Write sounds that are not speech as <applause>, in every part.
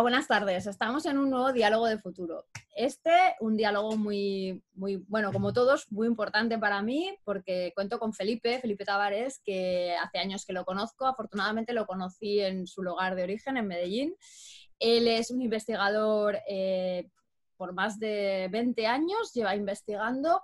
Buenas tardes. Estamos en un nuevo diálogo de futuro. Este, un diálogo muy, muy, bueno, como todos, muy importante para mí porque cuento con Felipe, Felipe Tavares, que hace años que lo conozco. Afortunadamente lo conocí en su lugar de origen, en Medellín. Él es un investigador eh, por más de 20 años, lleva investigando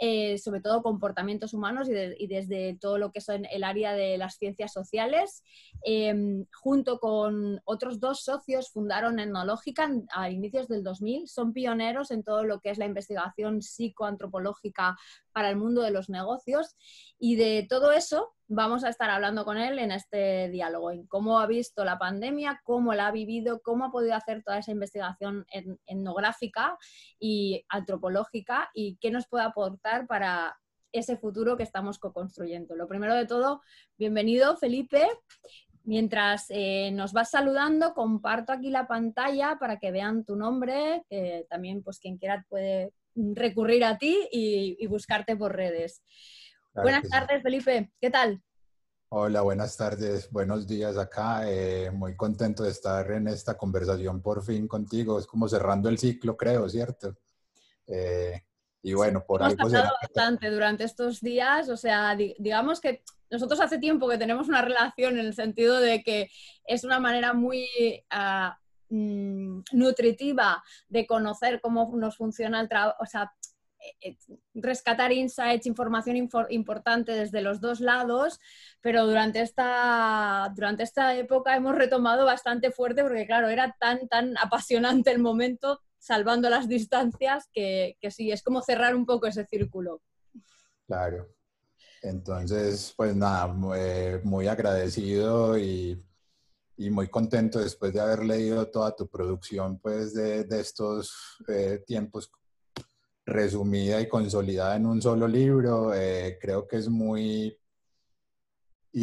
eh, sobre todo comportamientos humanos y, desde todo lo que es el área de las ciencias sociales. Em, junto con otros dos socios fundaron Etnológica a inicios del 2000. Son pioneros en todo lo que es la investigación psicoantropológica para el mundo de los negocios y de todo eso vamos a estar hablando con él en este diálogo, en cómo ha visto la pandemia, cómo la ha vivido, cómo ha podido hacer toda esa investigación etnográfica y antropológica y qué nos puede aportar para ese futuro que estamos co-construyendo. Lo primero de todo, bienvenido Felipe. Mientras eh, nos vas saludando, comparto aquí la pantalla para que vean tu nombre, que también pues quien quiera puede recurrir a ti y buscarte por redes. Buenas tardes, Felipe. ¿Qué tal? Hola, buenas tardes, buenos días acá. Eh, muy contento de estar en esta conversación por fin contigo. Es como cerrando el ciclo, creo, ¿cierto? Eh, y bueno, por Hemos algo... Hemos bastante durante estos días, o sea, digamos que nosotros hace tiempo que tenemos una relación en el sentido de que es una manera muy ah, mm, nutritiva de conocer cómo nos funciona el trabajo, o sea, eh, rescatar insights, información importante desde los dos lados, pero durante esta, durante esta época hemos retomado bastante fuerte porque, claro, era tan, tan apasionante el momento, salvando las distancias, que, que sí, es como cerrar un poco ese círculo. Claro. Entonces, pues nada, muy, agradecido y, y, muy contento después de haber leído toda tu producción, pues, de, de estos eh, tiempos resumida y consolidada en un solo libro. Eh, creo que es muy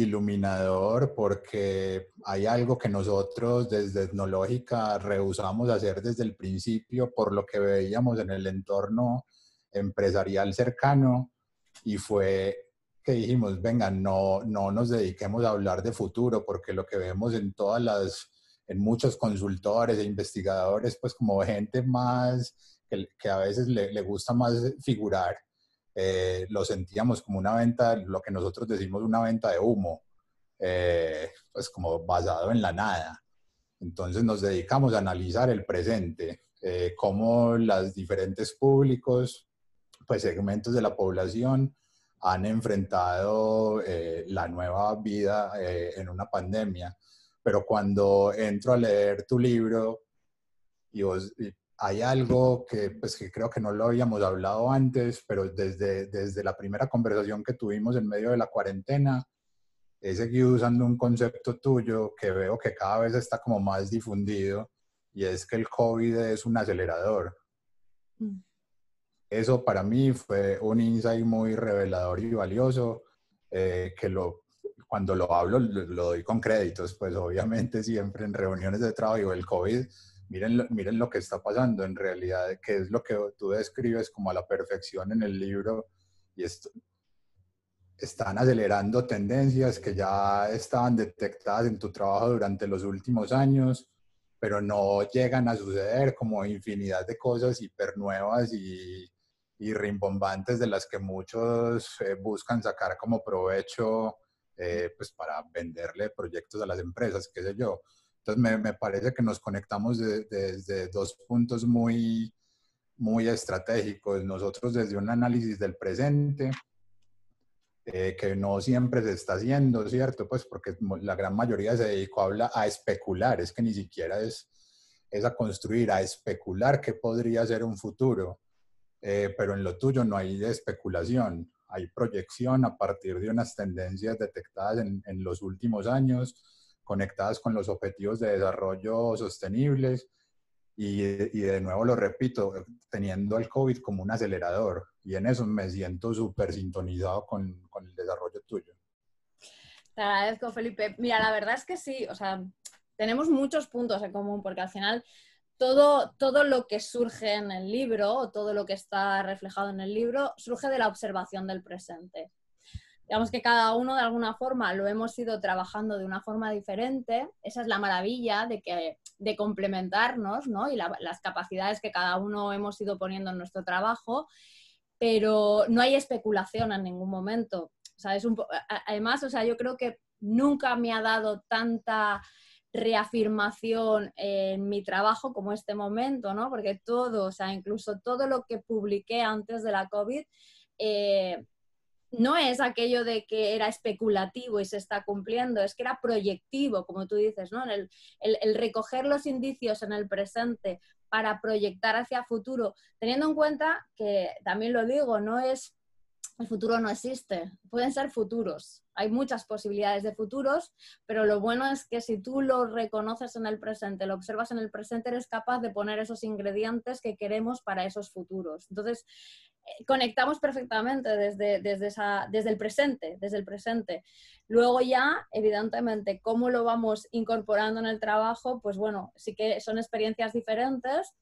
iluminador porque hay algo que nosotros desde Etnológica rehusamos hacer desde el principio por lo que veíamos en el entorno empresarial cercano y fue que dijimos, venga, no, no nos dediquemos a hablar de futuro porque lo que vemos en todas las, en muchos consultores e investigadores, pues como gente más que, a veces le, gusta más figurar, eh, lo sentíamos como una venta, lo que nosotros decimos una venta de humo, eh, pues como basado en la nada. Entonces nos dedicamos a analizar el presente, eh, cómo los diferentes públicos, pues segmentos de la población han enfrentado la nueva vida en una pandemia. Pero cuando entro a leer tu libro y, vos, hay algo que, pues, que creo que no lo habíamos hablado antes, pero desde, desde la primera conversación que tuvimos en medio de la cuarentena, he seguido usando un concepto tuyo que veo que cada vez está como más difundido y es que el COVID es un acelerador. Mm. Eso para mí fue un insight muy revelador y valioso, eh, que lo, cuando lo hablo lo, lo doy con créditos, pues obviamente siempre en reuniones de trabajo el COVID miren, miren lo que está pasando en realidad, que es lo que tú describes como a la perfección en el libro y esto, están acelerando tendencias que ya estaban detectadas en tu trabajo durante los últimos años, pero no llegan a suceder como infinidad de cosas hiper nuevas y, y rimbombantes de las que muchos eh, buscan sacar como provecho eh, pues para venderle proyectos a las empresas, qué sé yo. Entonces me, parece que nos conectamos desde dos puntos muy, muy estratégicos. Nosotros desde un análisis del presente, eh, que no siempre se está haciendo, ¿cierto? Pues porque la gran mayoría se dedicó a, a especular, es que ni siquiera es, es a construir, a especular qué podría ser un futuro. Eh, pero en lo tuyo no hay especulación, hay proyección a partir de unas tendencias detectadas en, en los últimos años conectadas con los objetivos de desarrollo sostenibles y, y, de nuevo lo repito, teniendo el COVID como un acelerador y en eso me siento súper sintonizado con, con, el desarrollo tuyo. Te agradezco, Felipe. Mira, la verdad es que sí, o sea, tenemos muchos puntos en común porque al final todo, todo lo que surge en el libro, todo lo que está reflejado en el libro, surge de la observación del presente. Digamos que cada uno de alguna forma lo hemos ido trabajando de una forma diferente. Esa es la maravilla de, que, de complementarnos ¿no? y las capacidades que cada uno hemos ido poniendo en nuestro trabajo, pero no hay especulación en ningún momento. O sea, es un, además, o sea, yo creo que nunca me ha dado tanta reafirmación en mi trabajo como este momento, ¿no? Porque todo, o sea, incluso todo lo que publiqué antes de la COVID, eh, no es aquello de que era especulativo y se está cumpliendo, es que era proyectivo, como tú dices, ¿no? El, el, recoger los indicios en el presente para proyectar hacia futuro, teniendo en cuenta que, también lo digo, no es, el futuro no existe, pueden ser futuros, hay muchas posibilidades de futuros, pero lo bueno es que si tú lo reconoces en el presente, lo observas en el presente, eres capaz de poner esos ingredientes que queremos para esos futuros. Entonces, eh, conectamos perfectamente desde, esa, desde el presente, desde el presente. Luego ya, evidentemente, cómo lo vamos incorporando en el trabajo, pues bueno, sí que son experiencias diferentes,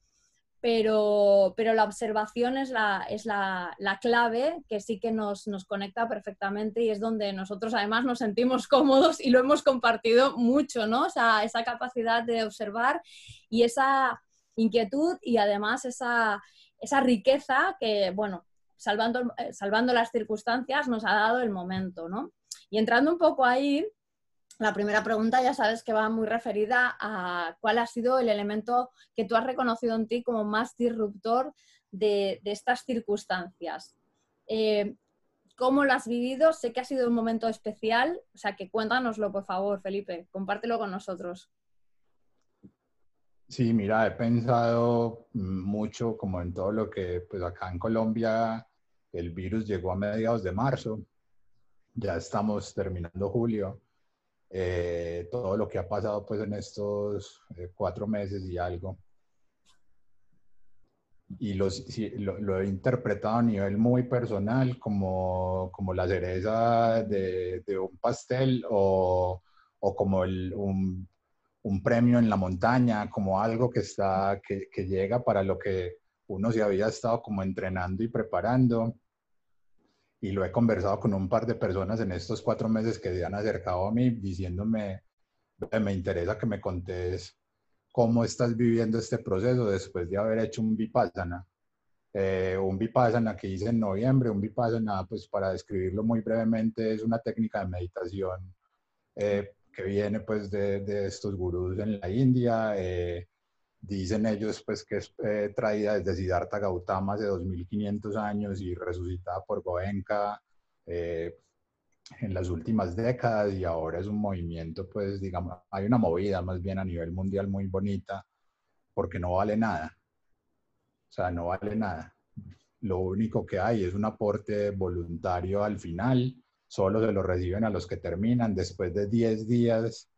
pero, pero la observación es, la, es la, la, clave que sí que nos, nos, conecta perfectamente y es donde nosotros además nos sentimos cómodos y lo hemos compartido mucho, ¿no? O sea, esa capacidad de observar y esa inquietud y además esa, esa riqueza que, bueno, salvando, eh, salvando las circunstancias nos ha dado el momento, ¿no? Y entrando un poco ahí, la primera pregunta ya sabes que va muy referida a cuál ha sido el elemento que tú has reconocido en ti como más disruptor de, estas circunstancias. Eh, ¿Cómo lo has vivido? Sé que ha sido un momento especial, o sea que cuéntanoslo, por favor, Felipe, compártelo con nosotros. Sí, mira, he pensado mucho como en todo lo que, pues acá en Colombia el virus llegó a mediados de marzo, ya estamos terminando julio eh, todo lo que ha pasado pues en estos eh, cuatro meses y algo. Y los, lo, he interpretado a nivel muy personal como, como la cereza de, de un pastel o, o como el, un, un, premio en la montaña, como algo que, está, que, que llega para lo que uno se había estado como entrenando y preparando y lo he conversado con un par de personas en estos cuatro meses que se han acercado a mí diciéndome, me interesa que me contes cómo estás viviendo este proceso después de haber hecho un Vipassana. Eh, un Vipassana que hice en noviembre, un Vipassana, pues para describirlo muy brevemente, es una técnica de meditación eh, que viene pues de, de, estos gurús en la India. Eh, Dicen ellos pues que es eh, traída desde Siddhartha Gautama hace 2500 años y resucitada por Goenka eh, en las últimas décadas y ahora es un movimiento pues digamos, hay una movida más bien a nivel mundial muy bonita porque no vale nada. O sea, no vale nada. Lo único que hay es un aporte voluntario al final, solo se lo reciben a los que terminan después de 10 días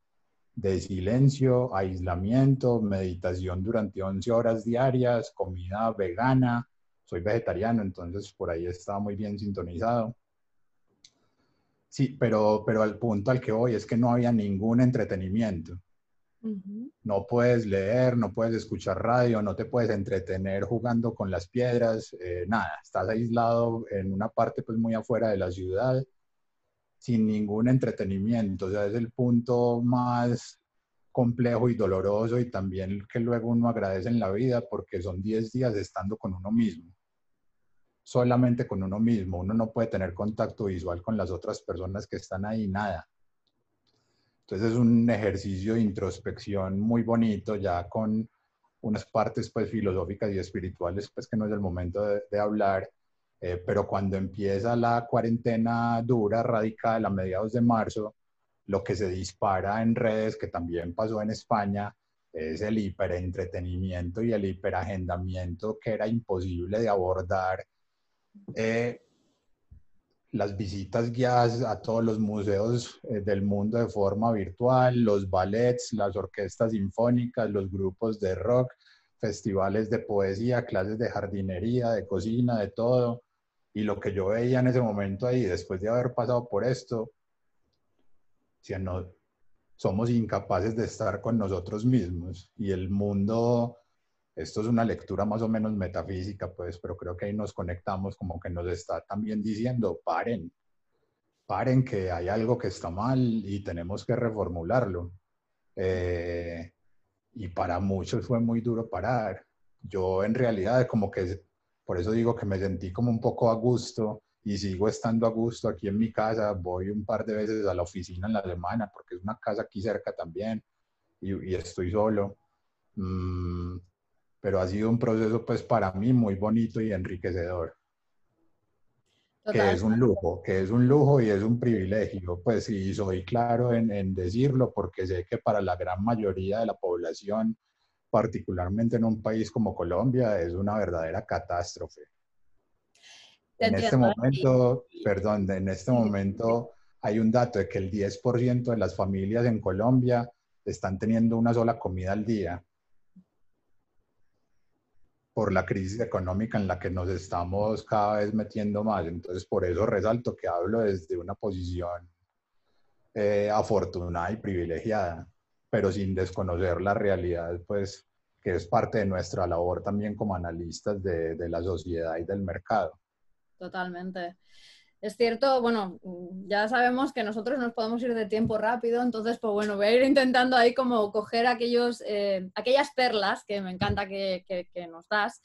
de silencio, aislamiento, meditación durante 11 horas diarias, comida vegana. Soy vegetariano, entonces por ahí estaba muy bien sintonizado. Sí, pero, pero al punto al que voy es que no había ningún entretenimiento. No puedes leer, no puedes escuchar radio, no te puedes entretener jugando con las piedras, eh, nada. Estás aislado en una parte pues muy afuera de la ciudad sin ningún entretenimiento. O sea, es el punto más complejo y doloroso y también que luego uno agradece en la vida porque son 10 días estando con uno mismo. Solamente con uno mismo. Uno no puede tener contacto visual con las otras personas que están ahí, nada. Entonces es un ejercicio de introspección muy bonito, ya con unas partes pues filosóficas y espirituales, pues que no es el momento de hablar, eh, pero cuando empieza la cuarentena dura, radical, a mediados de marzo, lo que se dispara en redes, que también pasó en España, es el hiperentretenimiento y el hiperagendamiento que era imposible de abordar. Eh, las visitas guiadas a todos los museos eh, del mundo de forma virtual, los ballets, las orquestas sinfónicas, los grupos de rock, festivales de poesía, clases de jardinería, de cocina, de todo. Y lo que yo veía en ese momento ahí, después de haber pasado por esto, si no, somos incapaces de estar con nosotros mismos. Y el mundo, esto es una lectura más o menos metafísica, pues, pero creo que ahí nos conectamos como que nos está también diciendo, paren, paren que hay algo que está mal y tenemos que reformularlo. Eh, y para muchos fue muy duro parar. Yo en realidad como que, por eso digo que me sentí como un poco a gusto y sigo estando a gusto aquí en mi casa. Voy un par de veces a la oficina en la semana porque es una casa aquí cerca también y, estoy solo. Mm, pero ha sido un proceso pues para mí muy bonito y enriquecedor. Que es un lujo, que es un lujo y es un privilegio, pues sí, soy claro en, en decirlo porque sé que para la gran mayoría de la población, particularmente en un país como Colombia, es una verdadera catástrofe. En este momento, perdón, en este momento hay un dato de que el 10% de las familias en Colombia están teniendo una sola comida al día por la crisis económica en la que nos estamos cada vez metiendo más. Entonces, por eso resalto que hablo desde una posición eh, afortunada y privilegiada, pero sin desconocer la realidad, pues, que es parte de nuestra labor también como analistas de, de la sociedad y del mercado. Totalmente. Es cierto, bueno, ya sabemos que nosotros nos podemos ir de tiempo rápido, entonces, pues bueno, voy a ir intentando ahí como coger aquellos, eh, aquellas perlas que me encanta que, que nos das.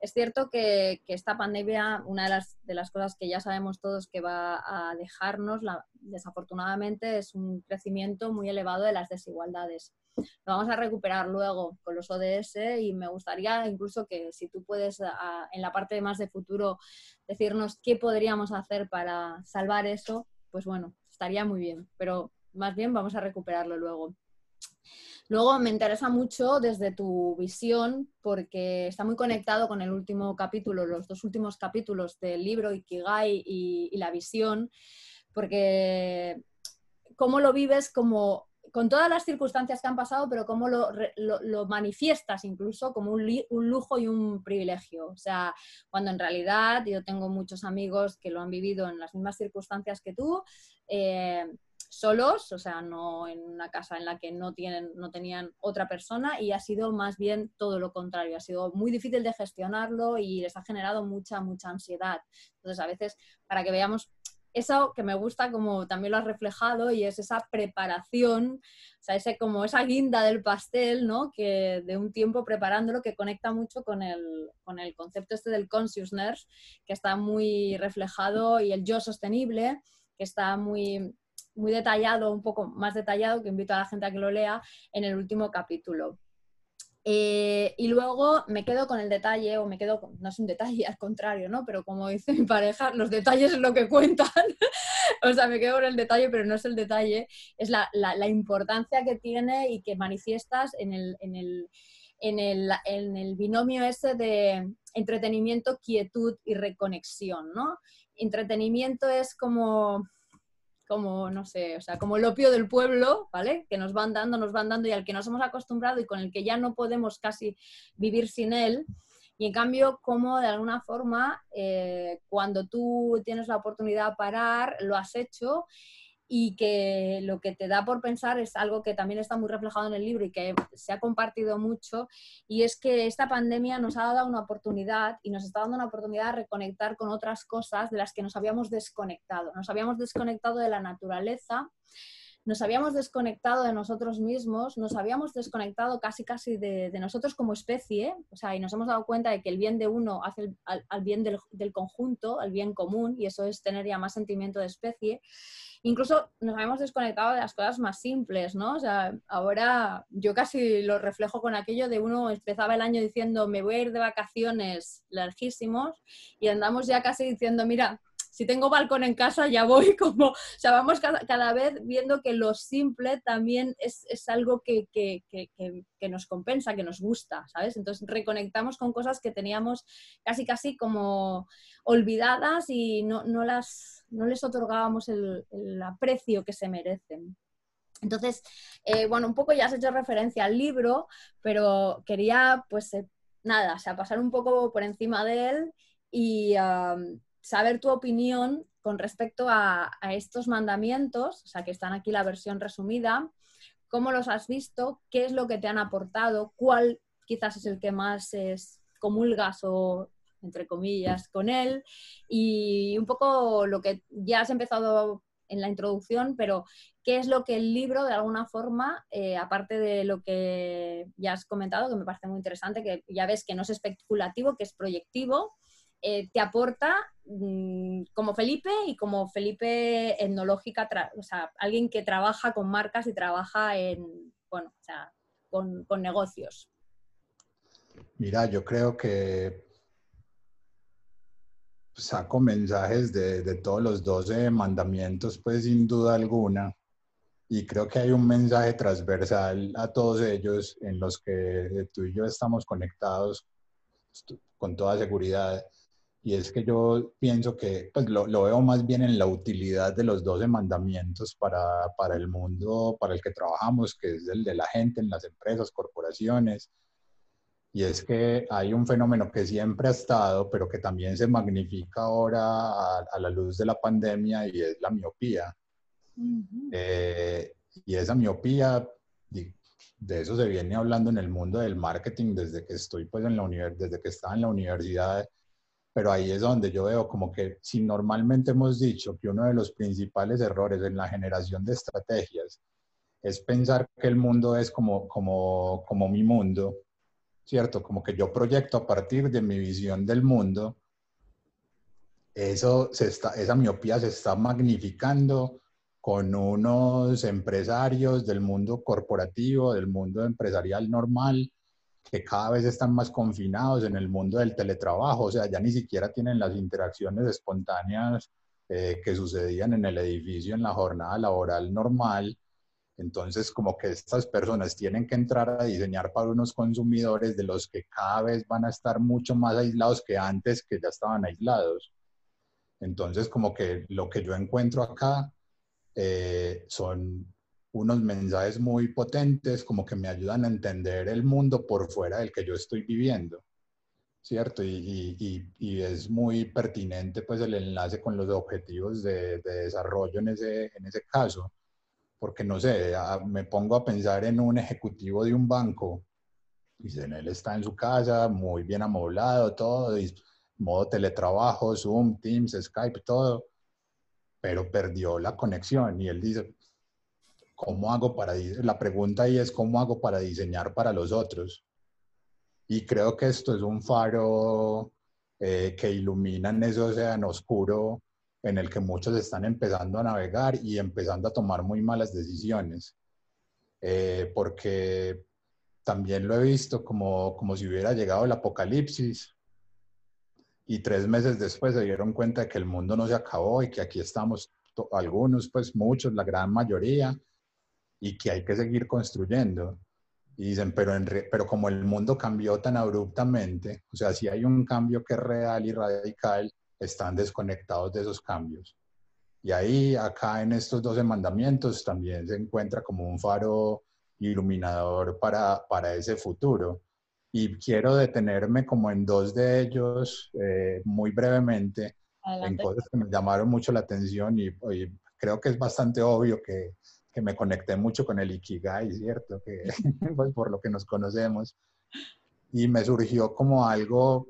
Es cierto que, esta pandemia, una de las, de las, cosas que ya sabemos todos que va a dejarnos, desafortunadamente, es un crecimiento muy elevado de las desigualdades. Lo vamos a recuperar luego con los ODS y me gustaría incluso que si tú puedes en la parte más de futuro decirnos qué podríamos hacer para salvar eso, pues bueno, estaría muy bien, pero más bien vamos a recuperarlo luego. Luego me interesa mucho desde tu visión, porque está muy conectado con el último capítulo, los dos últimos capítulos del libro Ikigai y, y la visión, porque cómo lo vives con todas las circunstancias que han pasado, pero cómo lo, lo, manifiestas incluso como un, un, lujo y un privilegio. O sea, cuando en realidad yo tengo muchos amigos que lo han vivido en las mismas circunstancias que tú, eh, solos, o sea, no en una casa en la que no, tienen, no tenían otra persona y ha sido más bien todo lo contrario, ha sido muy difícil de gestionarlo y les ha generado mucha, mucha ansiedad. Entonces, a veces, para que veamos eso que me gusta como también lo has reflejado y es esa preparación, o sea, ese, como esa guinda del pastel, ¿no? Que de un tiempo preparándolo que conecta mucho con el, con el concepto este del consciousness, que está muy reflejado y el yo sostenible, que está muy muy detallado, un poco más detallado, que invito a la gente a que lo lea en el último capítulo. Eh, y luego me quedo con el detalle, o me quedo, con, no es un detalle, <laughs> al contrario, ¿no? Pero como dice mi pareja, los detalles es lo que cuentan. <laughs> o sea, me quedo con el detalle, pero no es el detalle, es la, la, importancia que tiene y que manifiestas en el, en el, en el, en el binomio ese de entretenimiento, quietud y reconexión, ¿no? Entretenimiento es como como, no sé, o sea, como el opio del pueblo, ¿vale? Que nos van dando, nos van dando y al que nos hemos acostumbrado y con el que ya no podemos casi vivir sin él. Y en cambio, como de alguna forma, eh, cuando tú tienes la oportunidad de parar, lo has hecho y que lo que te da por pensar es algo que también está muy reflejado en el libro y que se ha compartido mucho, y es que esta pandemia nos ha dado una oportunidad y nos está dando una oportunidad de reconectar con otras cosas de las que nos habíamos desconectado. Nos habíamos desconectado de la naturaleza, nos habíamos desconectado de nosotros mismos, nos habíamos desconectado casi casi de, nosotros como especie, o sea, y nos hemos dado cuenta de que el bien de uno hace al, bien del, del, conjunto, al bien común, y eso es tener ya más sentimiento de especie. Incluso nos habíamos desconectado de las cosas más simples, ¿no? O sea, ahora yo casi lo reflejo con aquello de uno empezaba el año diciendo me voy a ir de vacaciones larguísimos y andamos ya casi diciendo, mira, si tengo balcón en casa ya voy <laughs> como, o sea, vamos cada, vez viendo que lo simple también es, algo que, nos compensa, que nos gusta, ¿sabes? Entonces reconectamos con cosas que teníamos casi casi como olvidadas y no, las, no les otorgábamos el, aprecio que se merecen. Entonces, eh, bueno, un poco ya has hecho referencia al libro, pero quería, pues, eh, nada, o sea, pasar un poco por encima de él y, saber tu opinión con respecto a, estos mandamientos, o sea, que están aquí la versión resumida, cómo los has visto, qué es lo que te han aportado, cuál quizás es el que más es, comulgas o entre comillas con él y un poco lo que ya has empezado en la introducción, pero ¿qué es lo que el libro, de alguna forma, eh, aparte de lo que ya has comentado, que me parece muy interesante, que ya ves que no es especulativo, que es proyectivo, eh, te aporta mm, como Felipe y como Felipe etnológica, o sea, alguien que trabaja con marcas y trabaja en, bueno, o sea, con, con negocios? Mira, yo creo que saco mensajes de, de, todos los 12 mandamientos, pues sin duda alguna. Y creo que hay un mensaje transversal a todos ellos en los que tú y yo estamos conectados con toda seguridad. Y es que yo pienso que pues, lo, lo veo más bien en la utilidad de los 12 mandamientos para, para el mundo para el que trabajamos, que es el de la gente en las empresas, corporaciones, y es que hay un fenómeno que siempre ha estado, pero que también se magnifica ahora a, la luz de la pandemia y es la miopía. Eh, y esa miopía, de eso se viene hablando en el mundo del marketing desde que estoy pues en la desde que estaba en la universidad, pero ahí es donde yo veo como que si normalmente hemos dicho que uno de los principales errores en la generación de estrategias es pensar que el mundo es como, como, como mi mundo, ¿cierto? Como que yo proyecto a partir de mi visión del mundo, eso esa miopía se está magnificando con unos empresarios del mundo corporativo, del mundo empresarial normal, que cada vez están más confinados en el mundo del teletrabajo, o sea, ya ni siquiera tienen las interacciones espontáneas eh, que sucedían en el edificio en la jornada laboral normal, entonces, como que estas personas tienen que entrar a diseñar para unos consumidores de los que cada vez van a estar mucho más aislados que antes, que ya estaban aislados. Entonces, como que lo que yo encuentro acá eh, son unos mensajes muy potentes, como que me ayudan a entender el mundo por fuera del que yo estoy viviendo, ¿cierto? Y, es muy pertinente pues el enlace con los objetivos de, de desarrollo en ese, en ese caso porque no sé, me pongo a pensar en un ejecutivo de un banco, y él está en su casa, muy bien amoblado, todo, y modo teletrabajo, Zoom, Teams, Skype, todo, pero perdió la conexión y él dice, ¿cómo hago para, la pregunta ahí es, ¿cómo hago para diseñar para los otros? Y creo que esto es un faro eh, que ilumina en ese océano oscuro en el que muchos están empezando a navegar y empezando a tomar muy malas decisiones. Eh, porque también lo he visto como, como si hubiera llegado el apocalipsis y tres meses después se dieron cuenta de que el mundo no se acabó y que aquí estamos algunos, pues muchos, la gran mayoría, y que hay que seguir construyendo. Y dicen, pero, en pero como el mundo cambió tan abruptamente, o sea, si hay un cambio que es real y radical, están desconectados de esos cambios. Y ahí, acá en estos 12 mandamientos, también se encuentra como un faro iluminador para, para ese futuro. Y quiero detenerme como en dos de ellos eh, muy brevemente, en cosas que me llamaron mucho la atención y, creo que es bastante obvio que, que, me conecté mucho con el Ikigai, ¿cierto? Que, <laughs> pues por lo que nos conocemos. Y me surgió como algo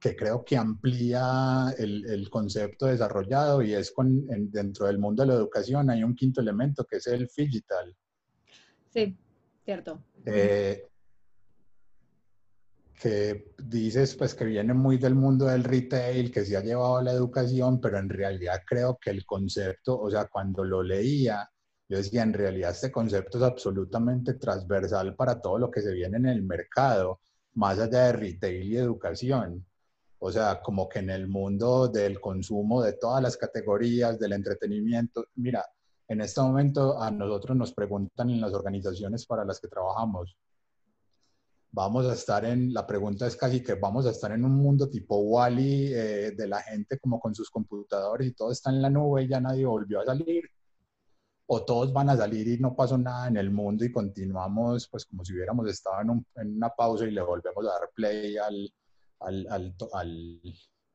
que creo que amplía el, el concepto desarrollado y es con, dentro del mundo de la educación hay un quinto elemento que es el digital. Sí, cierto. Eh, que dices pues que viene muy del mundo del retail, que se ha llevado a la educación, pero en realidad creo que el concepto, o sea, cuando lo leía, yo decía, en realidad este concepto es absolutamente transversal para todo lo que se viene en el mercado, más allá de retail y educación. O sea, como que en el mundo del consumo de todas las categorías, del entretenimiento, mira, en este momento a nosotros nos preguntan en las organizaciones para las que trabajamos, vamos a estar en, la pregunta es casi que vamos a estar en un mundo tipo Wally, eh, de la gente como con sus computadores y todo está en la nube y ya nadie volvió a salir. O todos van a salir y no pasó nada en el mundo y continuamos pues como si hubiéramos estado en, en una pausa y le volvemos a dar play al, al, al, al,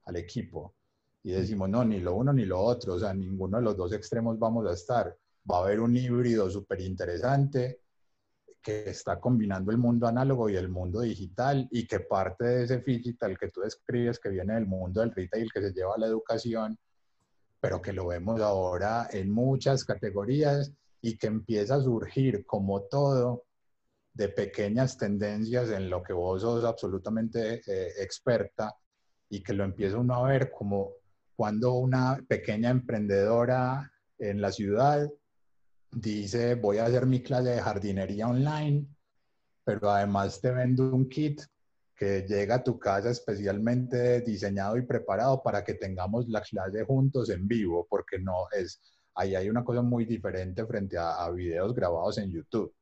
al equipo. Y decimos, no, ni lo uno ni lo otro, o sea, ninguno de los dos extremos vamos a estar. Va a haber un híbrido súper interesante que está combinando el mundo análogo y el mundo digital y que parte de ese digital que tú describes que viene del mundo del retail que se lleva a la educación pero que lo vemos ahora en muchas categorías y que empieza a surgir como todo de pequeñas tendencias en lo que vos sos absolutamente eh, experta y que lo empieza uno a ver como cuando una pequeña emprendedora en la ciudad dice voy a hacer mi clase de jardinería online, pero además te vendo un kit que llega a tu casa especialmente diseñado y preparado para que tengamos la clase juntos en vivo, porque no es, ahí hay una cosa muy diferente frente a, a videos grabados en YouTube.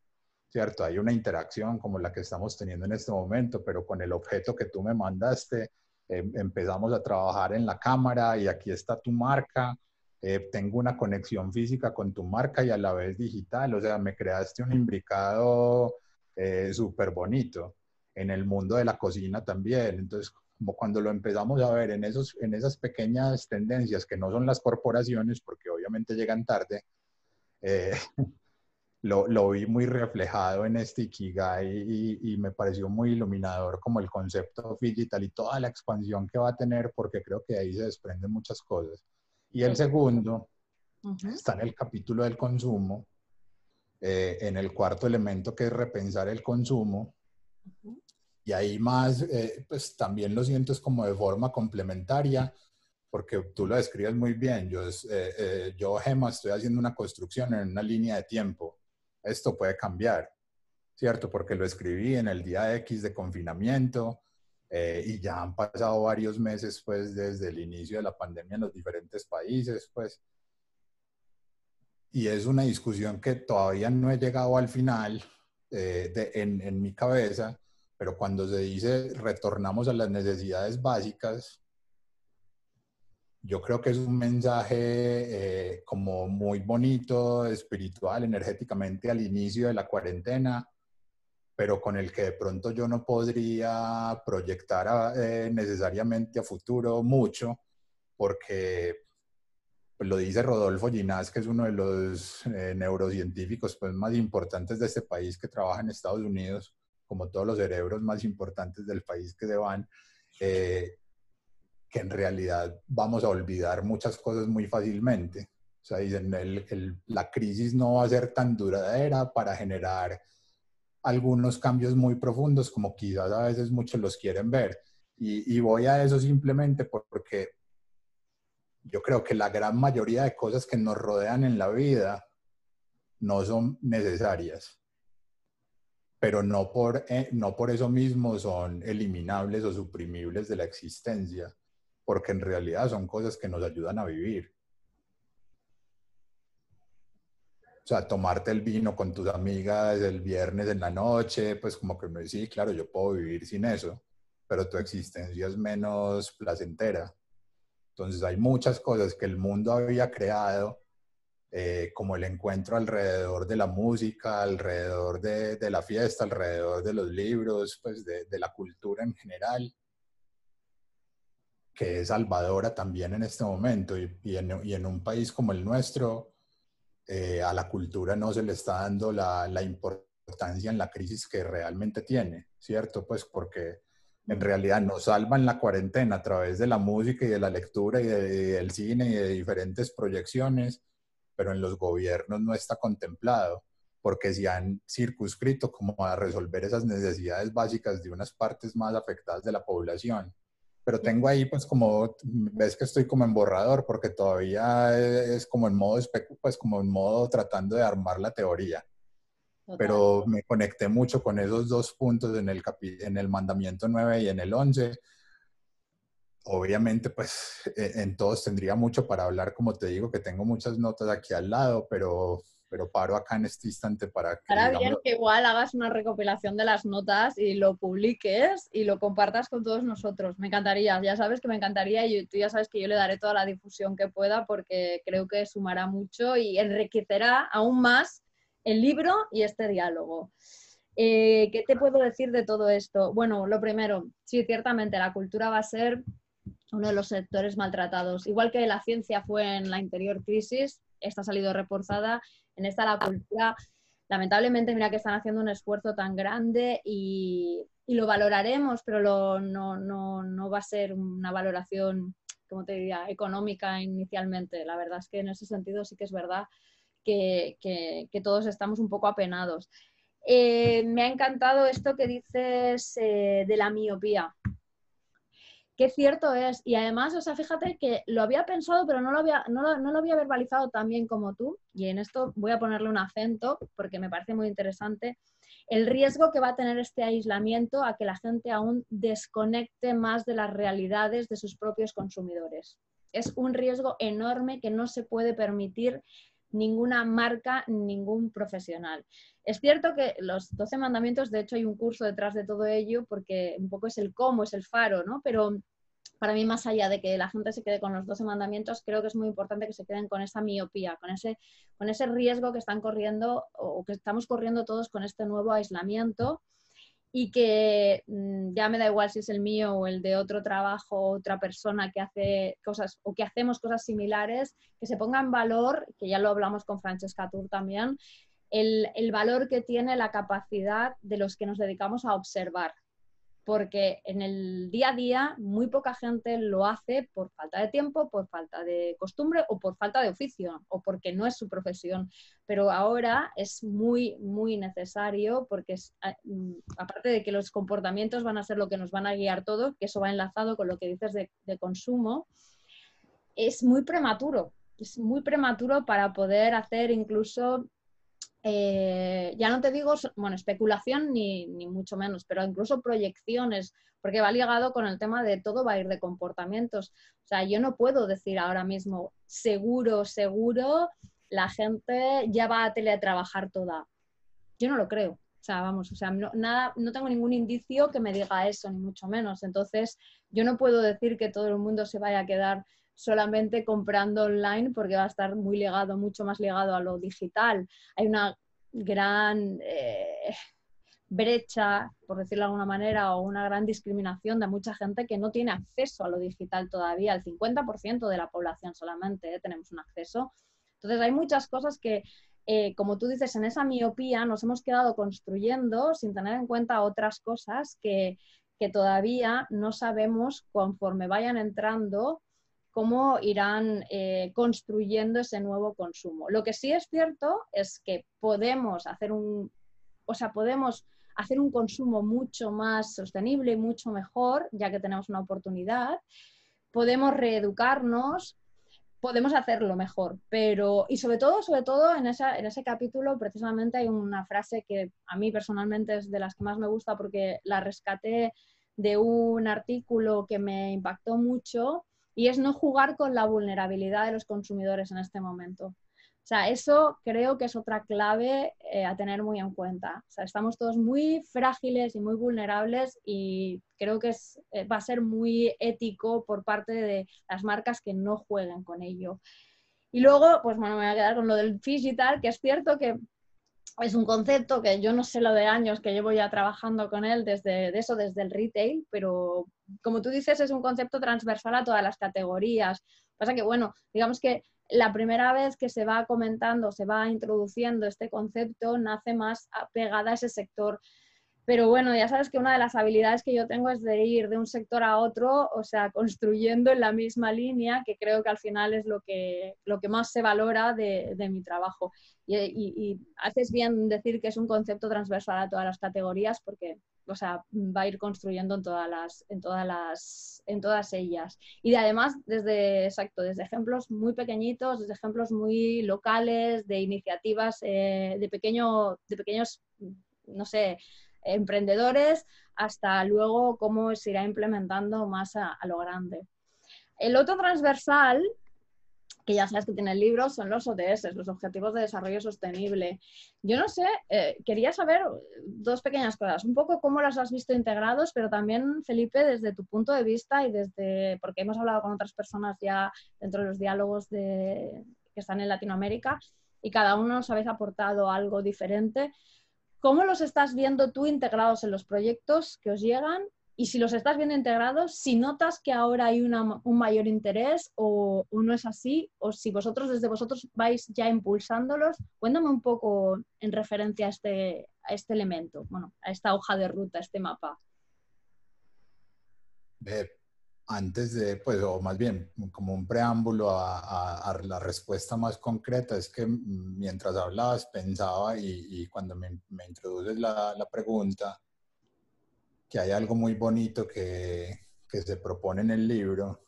¿cierto? Hay una interacción como la que estamos teniendo en este momento, pero con el objeto que tú me mandaste, em, empezamos a trabajar en la cámara y aquí está tu marca, eh, tengo una conexión física con tu marca y a la vez digital, o sea, me creaste un imbricado eh, súper bonito en el mundo de la cocina también. Entonces, como cuando lo empezamos a ver en, esos, en esas pequeñas tendencias que no son las corporaciones, porque obviamente llegan tarde, eh, <laughs> lo, lo, vi muy reflejado en este Ikigai y, y, me pareció muy iluminador como el concepto digital y toda la expansión que va a tener porque creo que ahí se desprenden muchas cosas. Y el segundo está en el capítulo del consumo, eh, en el cuarto elemento que es repensar el consumo. Y ahí más, eh, pues también lo siento es como de forma complementaria, porque tú lo describes muy bien. Yo, eh, yo, Gema, estoy haciendo una construcción en una línea de tiempo esto puede cambiar, ¿cierto? Porque lo escribí en el día X de confinamiento eh, y ya han pasado varios meses, pues, desde el inicio de la pandemia en los diferentes países, pues. Y es una discusión que todavía no he llegado al final eh, de, en, en mi cabeza, pero cuando se dice retornamos a las necesidades básicas, yo creo que es un mensaje eh, como muy bonito, espiritual, energéticamente al inicio de la cuarentena, pero con el que de pronto yo no podría proyectar eh, necesariamente a futuro mucho, porque pues, lo dice Rodolfo Ginás, que es uno de los eh, neurocientíficos pues, más importantes de este país que trabaja en Estados Unidos, como todos los cerebros más importantes del país que se van que en realidad vamos a olvidar muchas cosas muy fácilmente. O sea, dicen, el, la crisis no va a ser tan duradera para generar algunos cambios muy profundos como quizás a veces muchos los quieren ver. Y, y voy a eso simplemente porque yo creo que la gran mayoría de cosas que nos rodean en la vida no son necesarias, pero no por, eh, no por eso mismo son eliminables o suprimibles de la existencia porque en realidad son cosas que nos ayudan a vivir. O sea, tomarte el vino con tus amigas el viernes en la noche, pues como que me decís, claro, yo puedo vivir sin eso, pero tu existencia es menos placentera. Entonces hay muchas cosas que el mundo había creado, eh, como el encuentro alrededor de la música, alrededor de, de la fiesta, alrededor de los libros, pues de, de la cultura en general, que es salvadora también en este momento. Y, y, en, y en, un país como el nuestro, eh, a la cultura no se le está dando la, la, importancia en la crisis que realmente tiene, ¿cierto? Pues porque en realidad nos salvan la cuarentena a través de la música y de la lectura y, de, y del cine y de diferentes proyecciones, pero en los gobiernos no está contemplado porque se han circunscrito como a resolver esas necesidades básicas de unas partes más afectadas de la población pero tengo ahí pues como, ves que estoy como en borrador porque todavía es como en modo, pues como en modo tratando de armar la teoría. Pero me conecté mucho con esos dos puntos en el, en el mandamiento 9 y en el 11. Obviamente pues e-, en todos tendría mucho para hablar, como te digo, que tengo muchas notas aquí al lado, pero pero paro acá en este instante para que... Ahora bien que igual hagas una recopilación de las notas y lo publiques y lo compartas con todos nosotros. Me encantaría, ya sabes que me encantaría y tú ya sabes que yo le daré toda la difusión que pueda porque creo que sumará mucho y enriquecerá aún más el libro y este diálogo. Eh, ¿Qué te puedo decir de todo esto? Bueno, lo primero, sí, ciertamente la cultura va a ser uno de los sectores maltratados. Igual que la ciencia fue en la anterior crisis, esta ha salido reforzada en esta la cultura, lamentablemente, mira que están haciendo un esfuerzo tan grande y, lo valoraremos, pero no, va a ser una valoración como te diría, económica inicialmente. La verdad es que en ese sentido sí que es verdad que, todos estamos un poco apenados. Eh, me ha encantado esto que dices eh, de la miopía qué cierto es. Y además, o sea, fíjate que lo había pensado, pero no lo había, no lo, había verbalizado tan bien como tú. Y en esto voy a ponerle un acento porque me parece muy interesante. El riesgo que va a tener este aislamiento a que la gente aún desconecte más de las realidades de sus propios consumidores. Es un riesgo enorme que no se puede permitir ninguna marca, ningún profesional. Es cierto que los 12 mandamientos, de hecho hay un curso detrás de todo ello porque un poco es el cómo, es el faro, ¿no? Pero para mí, más allá de que la gente se quede con los 12 mandamientos, creo que es muy importante que se queden con esa miopía, con ese, con ese riesgo que están corriendo o que estamos corriendo todos con este nuevo aislamiento y que mm, ya me da igual si es el mío o el de otro trabajo, otra persona que hace cosas o que hacemos cosas similares, que se ponga en valor, que ya lo hablamos con Francesca Tour también, el, el valor que tiene la capacidad de los que nos dedicamos a observar, porque en el día a día muy poca gente lo hace por falta de tiempo, por falta de costumbre o por falta de oficio o porque no es su profesión. Pero ahora es muy, muy necesario porque ah, mm, aparte de que los comportamientos van a ser lo que nos van a guiar todo, que eso va enlazado con lo que dices de consumo, es muy prematuro. Es muy prematuro para poder hacer incluso eh, ya no te digo, bueno, especulación ni, mucho menos, pero incluso proyecciones, porque va ligado con el tema de todo va a ir de comportamientos. O sea, yo no puedo decir ahora mismo, seguro, seguro, la gente ya va a teletrabajar toda. Yo no lo creo. O sea, vamos, o sea, nada, no tengo ningún indicio que me diga eso, ni mucho menos. Entonces, yo no puedo decir que todo el mundo se vaya a quedar solamente comprando online porque va a estar muy ligado, mucho más ligado a lo digital. Hay una gran eh, brecha, por decirlo de alguna manera, o una gran discriminación de mucha gente que no tiene acceso a lo digital todavía. El 50% de la población solamente eh, tenemos un acceso. Entonces hay muchas cosas que, eh, como tú dices, en esa miopía nos hemos quedado construyendo sin tener en cuenta otras cosas que, que todavía no sabemos conforme vayan entrando cómo irán eh, construyendo ese nuevo consumo. Lo que sí es cierto es que podemos hacer un, o sea, podemos hacer un consumo mucho más sostenible mucho mejor, ya que tenemos una oportunidad. Podemos reeducarnos, podemos hacerlo mejor, pero, y sobre todo, sobre todo en, en ese capítulo precisamente hay una frase que a mí personalmente es de las que más me gusta porque la rescaté de un artículo que me impactó mucho y es no jugar con la vulnerabilidad de los consumidores en este momento. O sea, eso creo que es otra clave eh, a tener muy en cuenta. O sea, estamos todos muy frágiles y muy vulnerables y creo que es, eh, va a ser muy ético por parte de las marcas que no jueguen con ello. Y luego, pues bueno, me voy a quedar con lo del digital, que es cierto que es un concepto que yo no sé lo de años que llevo ya trabajando con él desde de eso, desde el retail, pero como tú dices, es un concepto transversal a todas las categorías. Pasa que, bueno, digamos que la primera vez que se va comentando, se va introduciendo este concepto, nace más pegada a ese sector pero bueno, ya sabes que una de las habilidades que yo tengo es de ir de un sector a otro, o sea, <laughs> construyendo en la misma línea, que creo que al final es lo que, lo que más se valora de, de mi trabajo. Y, haces bien decir que es un concepto transversal a todas las categorías, porque o sea, va a ir construyendo en todas, las, en, todas las, en todas ellas. Y además, desde, exacto, desde ejemplos muy pequeñitos, desde ejemplos muy locales, de iniciativas eh, de, pequeño, de pequeños, no sé, emprendedores hasta luego cómo se irá implementando más a, lo grande. El otro transversal, que ya sabes que tiene el libro, son los ODS, los Objetivos de Desarrollo Sostenible. Yo no sé, eh, quería saber dos pequeñas cosas, un poco cómo los has visto integrados, pero también, Felipe, desde tu punto de vista y desde, porque hemos hablado con otras personas ya dentro de los diálogos de, que están en Latinoamérica y cada uno nos habéis aportado algo diferente. ¿Cómo los estás viendo tú integrados en los proyectos que os llegan? Y si los estás viendo integrados, si notas que ahora hay un mayor interés o, no es así, o si vosotros desde vosotros vais ya impulsándolos, cuéntame un poco en referencia a este, este elemento, bueno, a esta hoja de ruta, a este mapa. Antes de, pues, o más bien como un preámbulo a, la respuesta más concreta, es que mientras hablabas pensaba y, cuando me, me introduces la, la, pregunta, que hay algo muy bonito que, que se propone en el libro,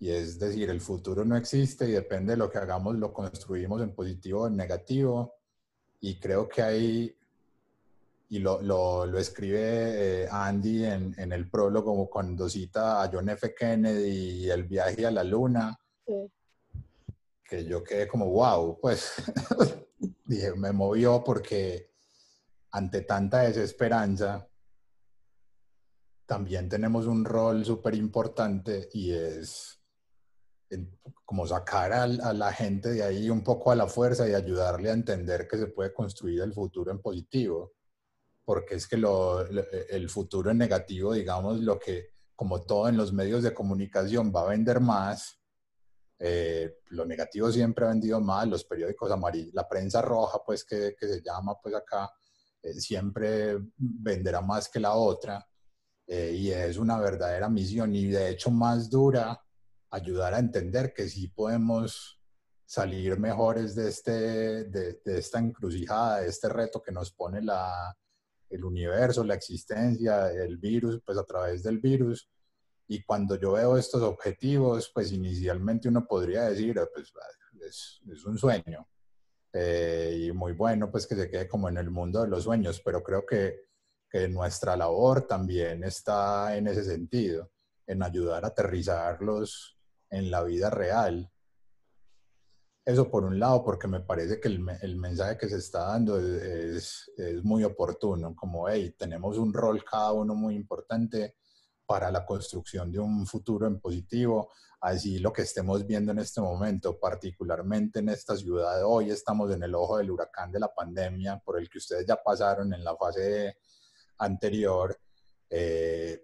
y es decir, el futuro no existe y depende de lo que hagamos, lo construimos en positivo o en negativo, y creo que hay y lo, lo, lo escribe eh, Andy en, en, el prólogo cuando cita a John F. Kennedy y el viaje a la luna, que yo quedé como, wow, pues <laughs> dije, me movió porque ante tanta desesperanza, también tenemos un rol súper importante y es como sacar a, a, la gente de ahí un poco a la fuerza y ayudarle a entender que se puede construir el futuro en positivo porque es que lo, el futuro en negativo, digamos, lo que, como todo en los medios de comunicación, va a vender más. Eh, lo negativo siempre ha vendido más, los periódicos amarillos, la prensa roja, pues que, que se llama pues acá, eh, siempre venderá más que la otra. Eh, y es una verdadera misión y de hecho más dura ayudar a entender que sí podemos salir mejores de, este, de, de esta encrucijada, de este reto que nos pone la, el universo, la existencia, el virus, pues a través del virus. Y cuando yo veo estos objetivos, pues inicialmente uno podría decir, ah, pues es, un sueño. Eh, y muy bueno, pues que se quede como en el mundo de los sueños, pero creo que, que nuestra labor también está en ese sentido, en ayudar a aterrizarlos en la vida real eso por un lado, porque me parece que el, el mensaje que se está dando es, es, muy oportuno, como, hey, tenemos un rol cada uno muy importante para la construcción de un futuro en positivo, así lo que estemos viendo en este momento, particularmente en esta ciudad, hoy estamos en el ojo del huracán de la pandemia, por el que ustedes ya pasaron en la fase anterior, eh,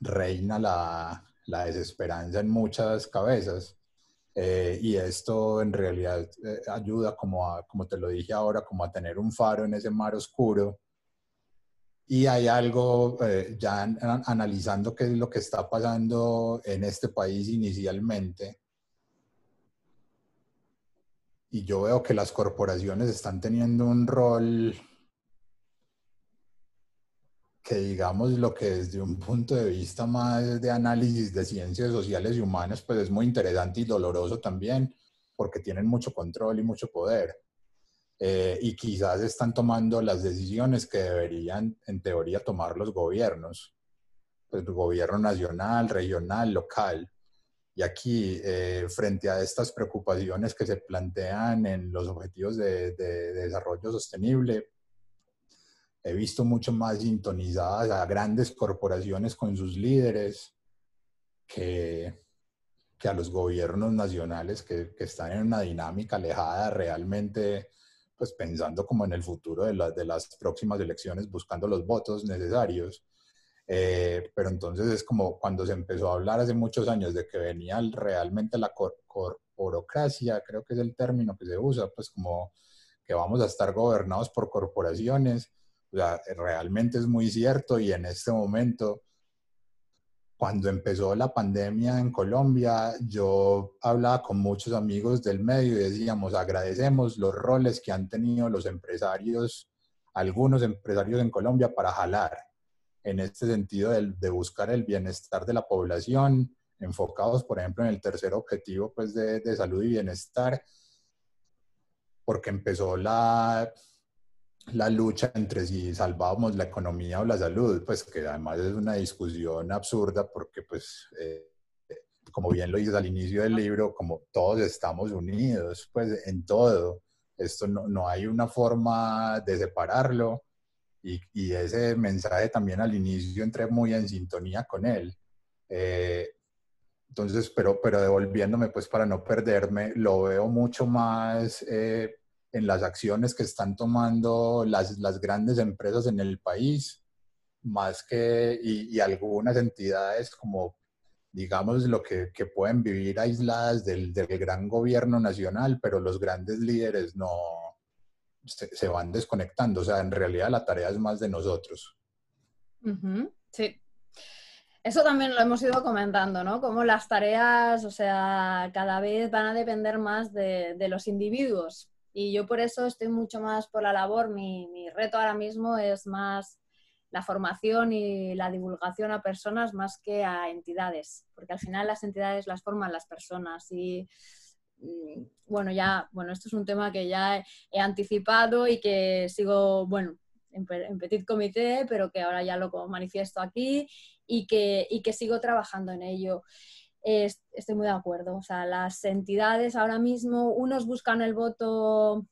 reina la, la desesperanza en muchas cabezas eh, y esto en realidad eh, ayuda, como, a, como te lo dije ahora, como a tener un faro en ese mar oscuro. Y hay algo, eh, ya analizando qué es lo que está pasando en este país inicialmente, y yo veo que las corporaciones están teniendo un rol que digamos lo que desde un punto de vista más de análisis de ciencias sociales y humanas, pues es muy interesante y doloroso también, porque tienen mucho control y mucho poder. Eh, y quizás están tomando las decisiones que deberían, en teoría, tomar los gobiernos, pues el gobierno nacional, regional, local. Y aquí, eh, frente a estas preocupaciones que se plantean en los objetivos de, de desarrollo sostenible, he visto mucho más sintonizadas a grandes corporaciones con sus líderes que, que a los gobiernos nacionales que, que, están en una dinámica alejada realmente, pues pensando como en el futuro de, de las próximas elecciones, buscando los votos necesarios. Eh, pero entonces es como cuando se empezó a hablar hace muchos años de que venía realmente la corporocracia, creo que es el término que se usa, pues como que vamos a estar gobernados por corporaciones realmente es muy cierto y en este momento, cuando empezó la pandemia en Colombia, yo hablaba con muchos amigos del medio y decíamos, agradecemos los roles que han tenido los empresarios, algunos empresarios en Colombia para jalar en este sentido de, de buscar el bienestar de la población, enfocados, por ejemplo, en el tercer objetivo pues, de, de salud y bienestar, porque empezó la, la lucha entre si salvábamos la economía o la salud, pues que además es una discusión absurda porque pues, eh, como bien lo dices al inicio del libro, como todos estamos unidos, pues en todo, esto no, no hay una forma de separarlo y, y, ese mensaje también al inicio entré muy en sintonía con él. Eh, entonces, pero, pero devolviéndome pues para no perderme, lo veo mucho más... Eh, en las acciones que están tomando las, las grandes empresas en el país, más que, y, algunas entidades como, digamos, lo que, que pueden vivir aisladas del, del, gran gobierno nacional, pero los grandes líderes no se, van desconectando. O sea, en realidad la tarea es más de nosotros. Sí. Eso también lo hemos ido comentando, ¿no? Como las tareas, o sea, cada vez van a depender más de, los individuos. Y yo por eso estoy mucho más por la labor. Mi, mi, reto ahora mismo es más la formación y la divulgación a personas más que a entidades, porque al final las entidades las forman las personas y mm, bueno, ya, bueno, esto es un tema que ya he anticipado y que sigo, bueno, en, petit comité, pero que ahora ya lo manifiesto aquí y que, y que sigo trabajando en ello. Estoy muy de acuerdo. O sea, las entidades ahora mismo, unos buscan el voto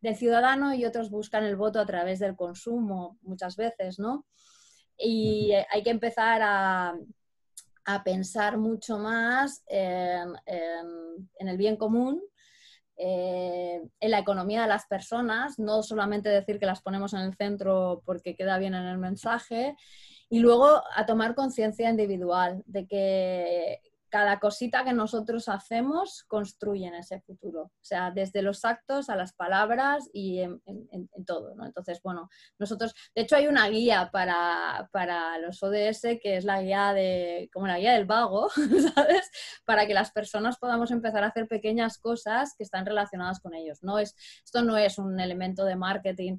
del ciudadano y otros buscan el voto a través del consumo muchas veces, ¿no? Y hay que empezar a, a pensar mucho más en, en, el bien común, eh, en la economía de las personas, no solamente decir que las ponemos en el centro porque queda bien en el mensaje, y luego a tomar conciencia individual de que cada cosita que nosotros hacemos construye en ese futuro. O sea, desde los actos a las palabras y en, todo, ¿no? Entonces, bueno, nosotros, de hecho hay una guía para, para, los ODS que es la guía de, como la guía del vago, <laughs> ¿sabes? Para que las personas podamos empezar a hacer pequeñas cosas que están relacionadas con ellos. No es, esto no es un elemento de marketing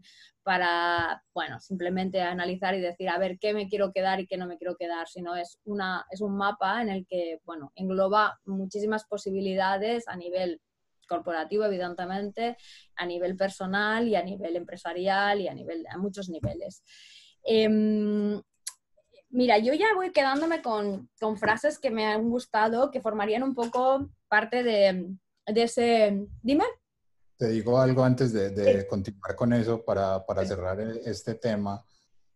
para, bueno, simplemente analizar y decir, a ver, qué me quiero quedar y qué no me quiero quedar, sino es, una, es un mapa en el que, bueno, engloba muchísimas posibilidades a nivel corporativo, evidentemente, a nivel personal y a nivel empresarial y a, nivel, muchos niveles. Em, mira, yo ya voy quedándome con, con, frases que me han gustado, que formarían un poco parte de, de ese... Dime. Te digo algo antes de, continuar con eso para, cerrar e, este tema.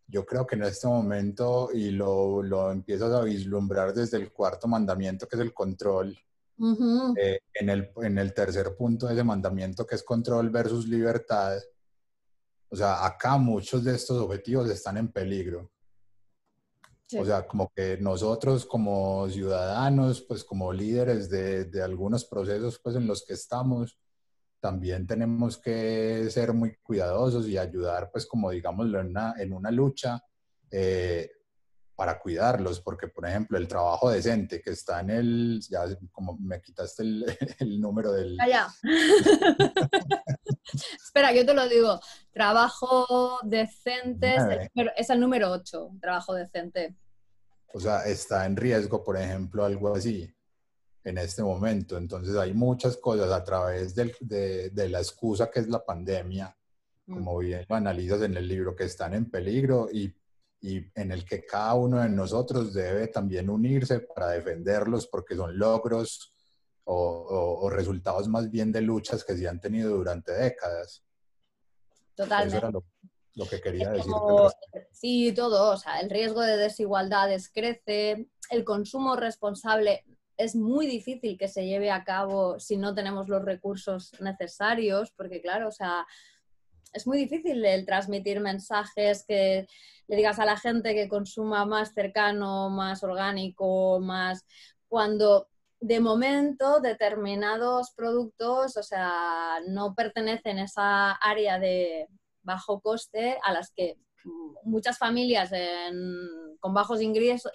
Yo creo que en este momento, y lo, lo, empiezas a vislumbrar desde el cuarto mandamiento, que es el control, eh, en, el, en el tercer punto de ese mandamiento, que es control versus libertad. O sea, acá muchos de estos objetivos están en peligro. O sea, como que nosotros como ciudadanos, pues como líderes de, de, algunos procesos pues en los que estamos, también tenemos que ser muy cuidadosos y ayudar, pues como digámoslo, en una, en una lucha eh, para cuidarlos, porque por ejemplo el trabajo decente que está en el, ya como me quitaste el, <laughs> el número del... Allá. <laughs> Espera, yo te lo digo, trabajo decente es el, número, 8, trabajo decente. O sea, está en riesgo, por ejemplo, algo así en este momento. Entonces hay muchas cosas a través de, de, la excusa que es la pandemia, mm. como bien lo analizas en el libro, que están en peligro y, y, en el que cada uno de nosotros debe también unirse para defenderlos porque son logros o, o, resultados más bien de luchas que se han tenido durante décadas. Totalmente. Eso era lo, lo que quería decir. sí, todo. O sea, el riesgo de desigualdades crece, el consumo responsable es muy difícil que se lleve a cabo si no tenemos los recursos necesarios, porque claro, o sea, es muy difícil el transmitir mensajes que le digas a la gente que consuma más cercano, más orgánico, más cuando de momento determinados productos, o sea, no pertenecen a esa área de bajo coste a las que muchas familias con bajos ingresos,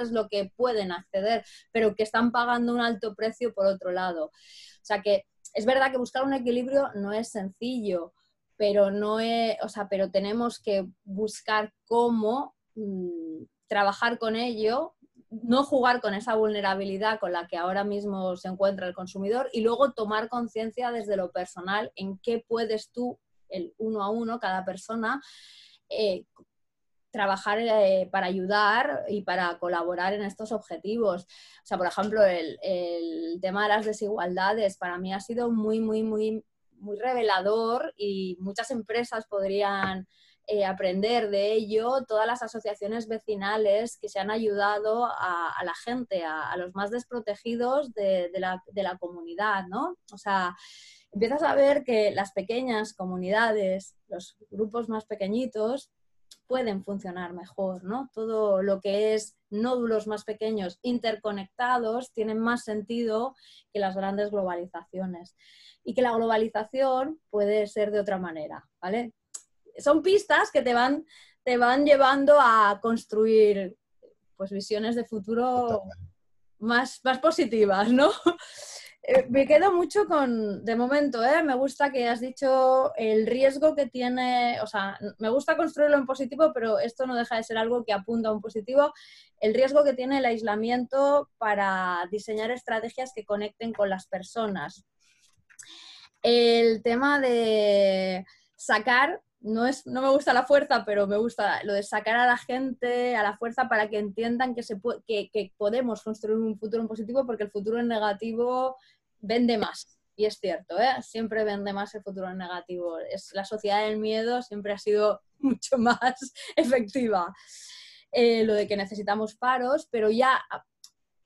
es lo que pueden acceder, pero que están pagando un alto precio por otro lado. O sea que es verdad que buscar un equilibrio no es sencillo, pero, no o sea, pero tenemos que buscar cómo mm, trabajar con ello, no jugar con esa vulnerabilidad con la que ahora mismo se encuentra el consumidor y luego tomar conciencia desde lo personal en qué puedes tú, el uno a uno, cada persona, eh, trabajar eh, para ayudar y para colaborar en estos objetivos. O sea, por ejemplo, el, tema de las desigualdades para mí ha sido muy, muy, muy, muy revelador y muchas empresas podrían eh, aprender de ello. Todas las asociaciones vecinales que se han ayudado a, la gente, a, los más desprotegidos de, la, de la comunidad, ¿no? O sea, empiezas a ver que las pequeñas comunidades, los grupos más pequeñitos, pueden funcionar mejor, ¿no? Todo lo que es nódulos más pequeños interconectados tienen más sentido que las grandes globalizaciones. Y que la globalización puede ser de otra manera, ¿vale? Son pistas que te van, te van llevando a construir pues visiones de futuro más, más positivas, ¿no? Eh, me quedo mucho con, de momento, ¿eh? me gusta que has dicho el riesgo que tiene, o sea, me gusta construirlo en positivo, pero esto no deja de ser algo que apunta a un positivo, el riesgo que tiene el aislamiento para diseñar estrategias que conecten con las personas. El tema de sacar no, es, no me gusta la fuerza, pero me gusta lo de sacar a la gente a la fuerza para que entiendan que, se que, podemos construir un futuro en positivo porque el futuro en negativo vende más. Y es cierto, ¿eh? siempre vende más el futuro en negativo. Es, la sociedad del miedo siempre ha sido <laughs> mucho más efectiva. Eh, lo de que necesitamos paros, pero ya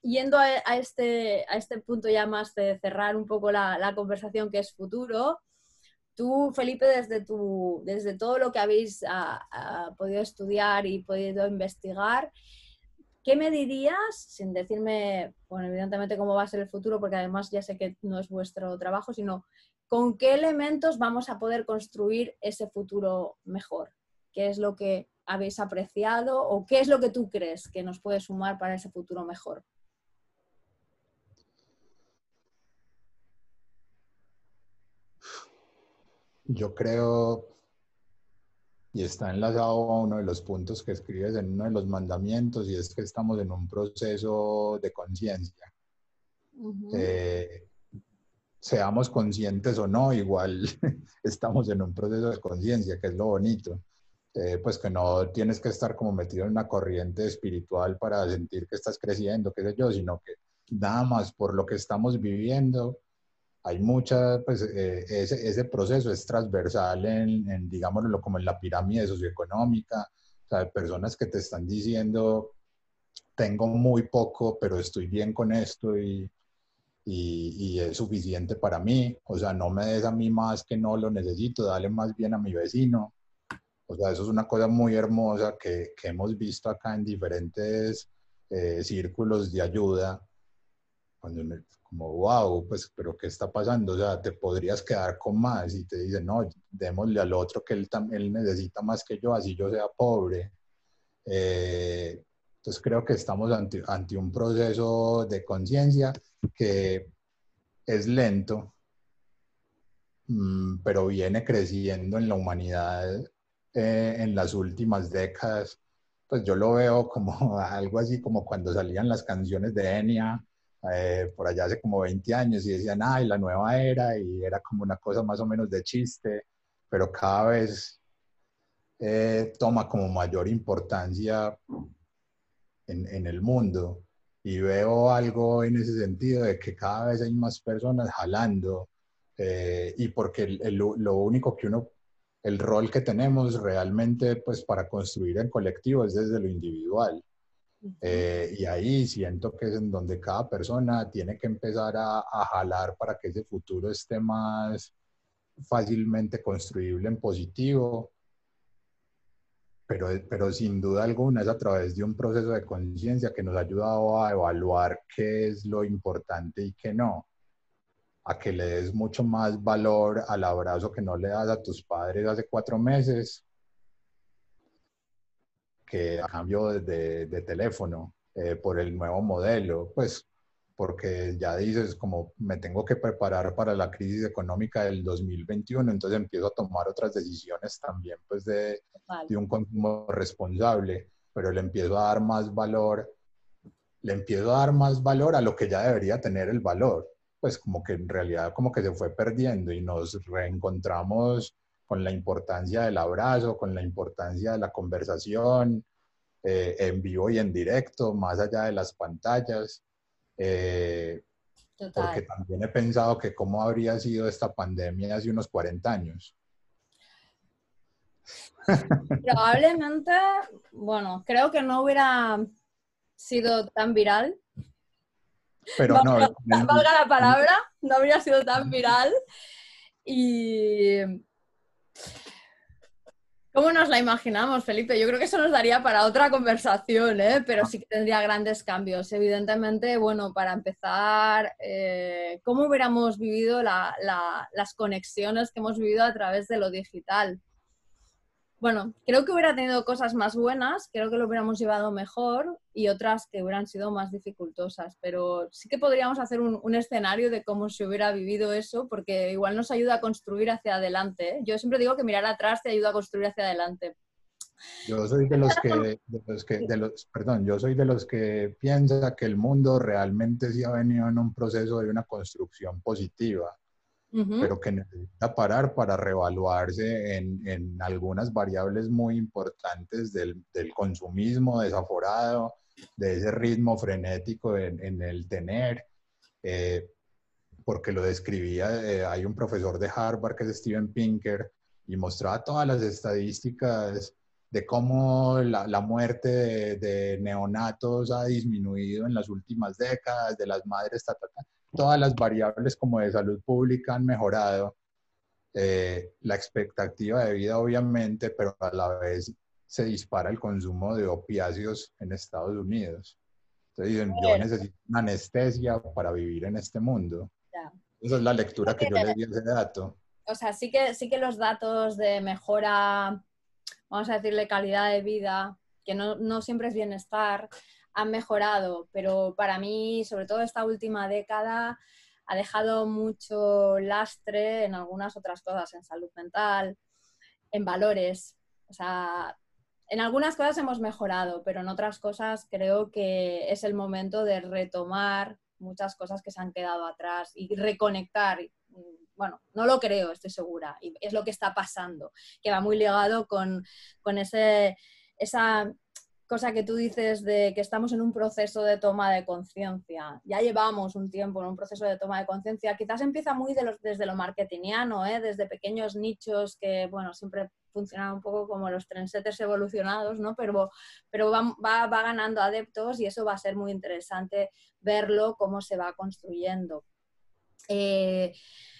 yendo a, este, a este punto ya más de cerrar un poco la conversación que es futuro, Tú, Felipe, desde, tu, desde todo lo que habéis ah, ah, podido estudiar y podido investigar, ¿qué me dirías, sin decirme, bueno, evidentemente cómo va a ser el futuro, porque además ya sé que no es vuestro trabajo, sino con qué elementos vamos a poder construir ese futuro mejor? ¿Qué es lo que habéis apreciado o qué es lo que tú crees que nos puede sumar para ese futuro mejor? Yo creo, y está enlazado a uno de los puntos que escribes en uno de los mandamientos, y es que estamos en un proceso de conciencia. Eh, seamos conscientes o no, igual <laughs> estamos en un proceso de conciencia, que es lo bonito. Eh, pues que no tienes que estar como metido en una corriente espiritual para sentir que estás creciendo, qué sé yo, sino que nada más por lo que estamos viviendo, hay mucha, pues eh, ese, ese, proceso es transversal en, en, digámoslo, como en la pirámide socioeconómica, o sea, personas que te están diciendo, tengo muy poco, pero estoy bien con esto y, y, y, es suficiente para mí, o sea, no me des a mí más que no lo necesito, dale más bien a mi vecino. O sea, eso es una cosa muy hermosa que, que hemos visto acá en diferentes eh, círculos de ayuda. Cuando como, wow, pues, pero ¿qué está pasando? O sea, te podrías quedar con más y te dicen, no, démosle al otro que él, él necesita más que yo, así yo sea pobre. Eh, entonces creo que estamos ante, ante un proceso de conciencia que es lento, mm, pero viene creciendo en la humanidad eh, en las últimas décadas. Pues yo lo veo como <laughs> algo así como cuando salían las canciones de Enya, eh, por allá hace como 20 años y decían, ay, la nueva era, y era como una cosa más o menos de chiste, pero cada vez eh, toma como mayor importancia en, en, el mundo. Y veo algo en ese sentido de que cada vez hay más personas jalando, eh, y porque el, lo único que uno, el rol que tenemos realmente pues para construir en colectivo es desde lo individual. Eh, y ahí siento que es en donde cada persona tiene que empezar a, a, jalar para que ese futuro esté más fácilmente construible en positivo. Pero, pero sin duda alguna es a través de un proceso de conciencia que nos ha ayudado a evaluar qué es lo importante y qué no. A que le des mucho más valor al abrazo que no le das a tus padres hace cuatro meses que a cambio de, de teléfono eh, por el nuevo modelo, pues porque ya dices como me tengo que preparar para la crisis económica del 2021, entonces empiezo a tomar otras decisiones también pues de, de un consumo responsable, pero le empiezo a dar más valor, le empiezo a dar más valor a lo que ya debería tener el valor, pues como que en realidad como que se fue perdiendo y nos reencontramos con la importancia del abrazo, con la importancia de la conversación eh, en vivo y en directo, más allá de las pantallas. Eh, porque también he pensado que cómo habría sido esta pandemia hace unos 40 años. <laughs> Probablemente, bueno, creo que no hubiera sido tan viral. Pero no, valga la palabra, no habría sido tan viral. Y ¿Cómo nos la imaginamos, Felipe? Yo creo que eso nos daría para otra conversación, ¿eh? pero sí que tendría grandes cambios. Evidentemente, bueno, para empezar, eh, ¿cómo hubiéramos vivido las conexiones que hemos vivido a través de lo digital? Bueno, creo que hubiera tenido cosas más buenas, creo que lo hubiéramos llevado mejor y otras que hubieran sido más dificultosas, pero sí que podríamos hacer un, escenario de cómo se hubiera vivido eso, porque igual nos ayuda a construir hacia adelante. ¿eh? Yo siempre digo que mirar atrás te ayuda a construir hacia adelante. Yo soy de los que, de los perdón, yo soy de los que piensa que el mundo realmente sí ha venido en un proceso de una construcción positiva pero que necesita parar para reevaluarse en, en algunas variables muy importantes del, del, consumismo desaforado, de ese ritmo frenético en, en el tener, eh, porque lo describía, eh, hay un profesor de Harvard que es Steven Pinker y mostraba todas las estadísticas de cómo la, la muerte de, neonatos ha disminuido en las últimas décadas, de las madres, ta, todas las variables como de salud pública han mejorado. Eh, la expectativa de vida, obviamente, pero a la vez se dispara el consumo de opiáceos en Estados Unidos. Entonces dicen, yo necesito una anestesia para vivir en este mundo. Esa es la lectura que yo le di a ese dato. O sea, sí que, sí que los datos de mejora, vamos a decirle, calidad de vida, que no, no siempre es bienestar, han mejorado, pero para mí, sobre todo esta última década, ha dejado mucho lastre en algunas otras cosas, en salud mental, en valores. O sea, en algunas cosas hemos mejorado, pero en otras cosas creo que es el momento de retomar muchas cosas que se han quedado atrás y reconectar. Bueno, no lo creo, estoy segura, y es lo que está pasando, que va muy ligado con, con ese, esa cosa que tú dices de que estamos en un proceso de toma de conciencia. Ya llevamos un tiempo en un proceso de toma de conciencia. Quizás empieza muy desde lo marketingiano, ¿eh? desde pequeños nichos que, bueno, siempre funcionan un poco como los trendsetters evolucionados, ¿no? Pero, pero va, va, ganando adeptos y eso va a ser muy interesante verlo, cómo se va construyendo. Eh,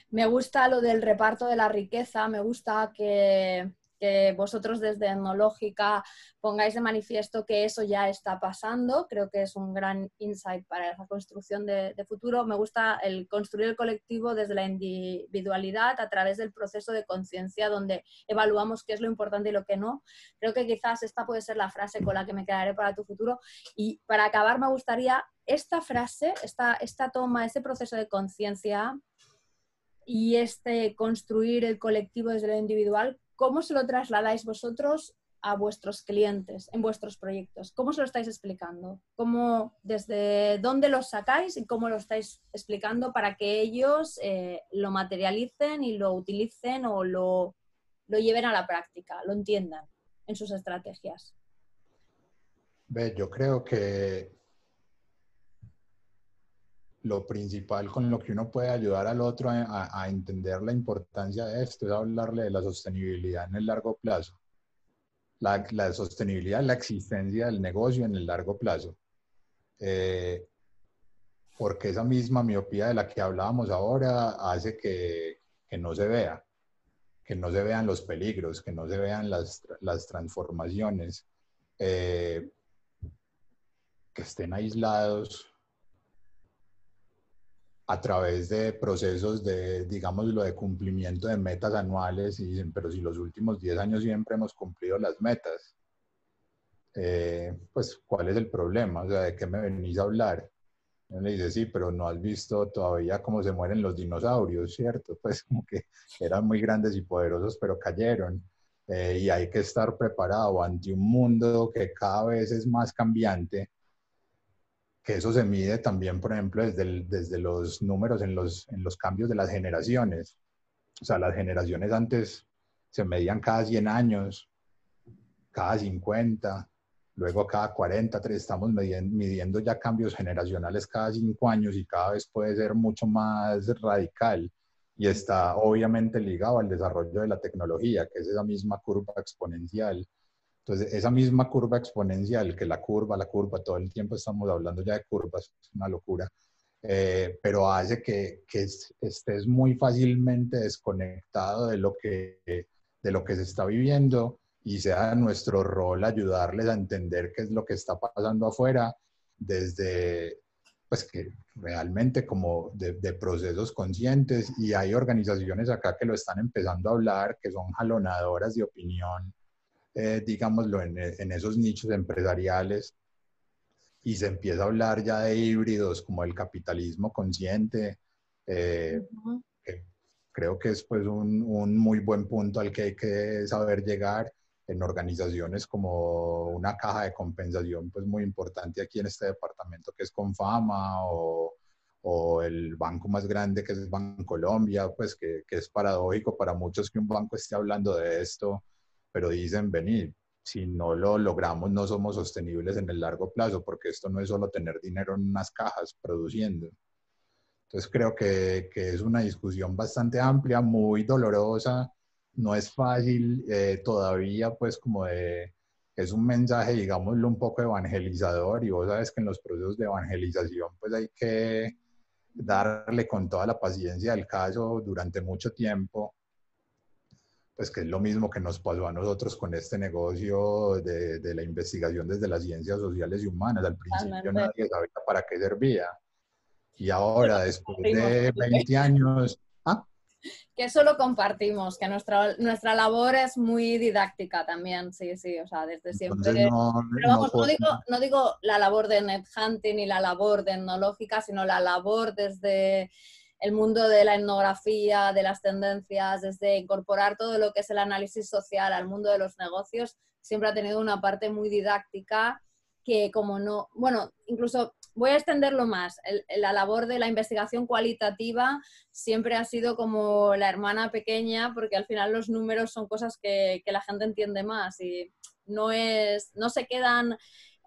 me gusta lo del reparto de la riqueza, me gusta que que vosotros desde Etnológica pongáis de manifiesto que eso ya está pasando. Creo que es un gran insight para la construcción de, futuro. Me gusta el construir el colectivo desde la individualidad a través del proceso de conciencia donde evaluamos qué es lo importante y lo que no. Creo que quizás esta puede ser la frase con la que me quedaré para tu futuro. Y para acabar me gustaría esta frase, esta, esta toma, este proceso de conciencia y este construir el colectivo desde lo individual, ¿Cómo se lo trasladáis vosotros a vuestros clientes en vuestros proyectos? ¿Cómo se lo estáis explicando? ¿Cómo, ¿Desde dónde los sacáis y cómo lo estáis explicando para que ellos eh, lo materialicen y lo utilicen o lo, lo lleven a la práctica, lo entiendan en sus estrategias? yo creo que lo principal con lo que uno puede ayudar al otro a, entender la importancia de esto es hablarle de la sostenibilidad en el largo plazo. La, la sostenibilidad, la existencia del negocio en el largo plazo. Eh, porque esa misma miopía de la que hablábamos ahora hace que, que, no se vea, que no se vean los peligros, que no se vean las, las transformaciones, eh, que estén aislados a través de procesos de, digamos, lo de cumplimiento de metas anuales y dicen, pero si los últimos 10 años siempre hemos cumplido las metas, eh, pues, ¿cuál es el problema? O sea, ¿de qué me venís a hablar? Y le dice, sí, pero no has visto todavía cómo se mueren los dinosaurios, ¿cierto? <laughs> Pues como que eran muy grandes y poderosos, pero cayeron. Eh, y hay que estar preparado ante un mundo que cada vez es más cambiante que eso se mide también, por ejemplo, desde, desde los números en los, en los cambios de las generaciones. O sea, las generaciones antes se medían cada 100 años, cada 50, luego cada 40, estamos midiendo, ya cambios generacionales cada 5 años y cada vez puede ser mucho más radical y está obviamente ligado al desarrollo de la tecnología, que es esa misma curva exponencial entonces, esa misma curva exponencial, que la curva, la curva, todo el tiempo estamos hablando ya de curvas, es una locura, eh, pero hace que, que, estés muy fácilmente desconectado de lo, que, de lo que se está viviendo y sea nuestro rol ayudarles a entender qué es lo que está pasando afuera desde, pues que realmente como de, de, procesos conscientes. Y hay organizaciones acá que lo están empezando a hablar, que son jalonadoras de opinión eh, digámoslo, en, en, esos nichos empresariales y se empieza a hablar ya de híbridos como el capitalismo consciente, eh, creo que es pues un, un, muy buen punto al que hay que saber llegar en organizaciones como una caja de compensación pues muy importante aquí en este departamento que es Confama o, o el banco más grande que es Bancolombia, pues que, que, es paradójico para muchos que un banco esté hablando de esto, pero dicen, venir, si no lo logramos no somos sostenibles en el largo plazo, porque esto no es solo tener dinero en unas cajas produciendo. Entonces creo que, que es una discusión bastante amplia, muy dolorosa, no es fácil eh, todavía, pues como de, es un mensaje, digámoslo, un poco evangelizador y vos sabes que en los procesos de evangelización pues hay que darle con toda la paciencia al caso durante mucho tiempo, pues que es lo mismo que nos pasó a nosotros con este negocio de, de la investigación desde las ciencias sociales y humanas. Al principio nadie sabía para qué servía. Y ahora, después de 20 años, que eso lo compartimos, que nuestra, nuestra labor es muy didáctica también, sí, sí, o sea, desde siempre. No, Pero vamos, no, digo, no digo la labor de net hunting ni la labor de etnológica, sino la labor desde el mundo de la etnografía, de las tendencias, desde incorporar todo lo que es el análisis social al mundo de los negocios, siempre ha tenido una parte muy didáctica que como no, bueno, incluso voy a extenderlo más. la labor de la investigación cualitativa siempre ha sido como la hermana pequeña, porque al final los números son cosas que, la gente entiende más y no, es, no se quedan,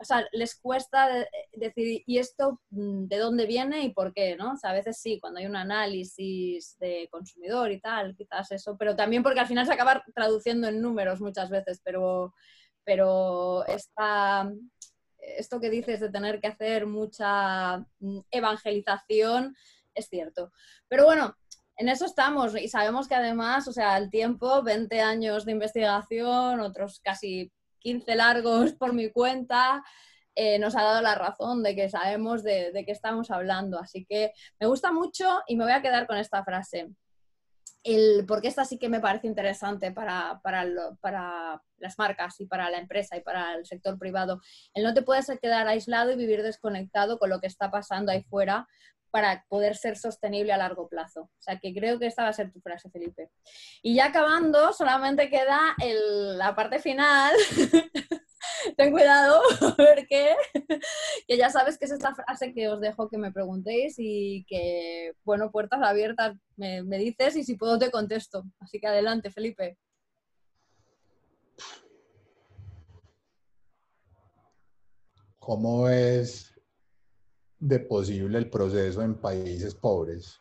o sea, les cuesta decir, ¿y esto mm, de dónde viene y por qué? ¿no? O sea, a veces sí, cuando hay un análisis de consumidor y tal, quizás eso, pero también porque al final se acaba traduciendo en números muchas veces, pero, pero esta esto que dices de tener que hacer mucha mm, evangelización es cierto. Pero bueno, en eso estamos y sabemos que además, o sea, el tiempo, 20 años de investigación, otros casi 15 largos por mi cuenta, eh, nos ha dado la razón de que sabemos de, qué estamos hablando. Así que me gusta mucho y me voy a quedar con esta frase el, porque esta sí que me parece interesante para, para, para, las marcas y para la empresa y para el sector privado. El no te puedes quedar aislado y vivir desconectado con lo que está pasando ahí fuera para poder ser sostenible a largo plazo. O sea, que creo que esta va a ser tu frase, Felipe. Y ya acabando, solamente queda la parte final <laughs> ten cuidado, <laughs> porque que ya sabes que es esta frase que os dejo que me preguntéis y que, bueno, puertas abiertas me, me dices y si puedo te contesto. Así que adelante, Felipe. ¿Cómo es de posible el proceso en países pobres?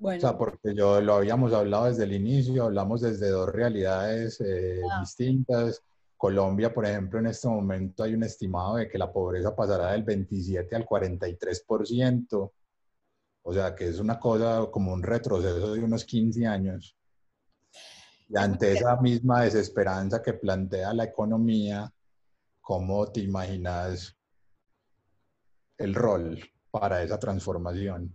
O sea, porque yo lo habíamos hablado desde el inicio, hablamos desde dos realidades eh, ah. distintas. Colombia, por ejemplo, en este momento hay un estimado de que la pobreza pasará del 27 al 43%. O sea, que es una cosa como un retroceso de unos 15 años. Y ante esa misma desesperanza que plantea la economía, ¿cómo te imaginas el rol para esa transformación?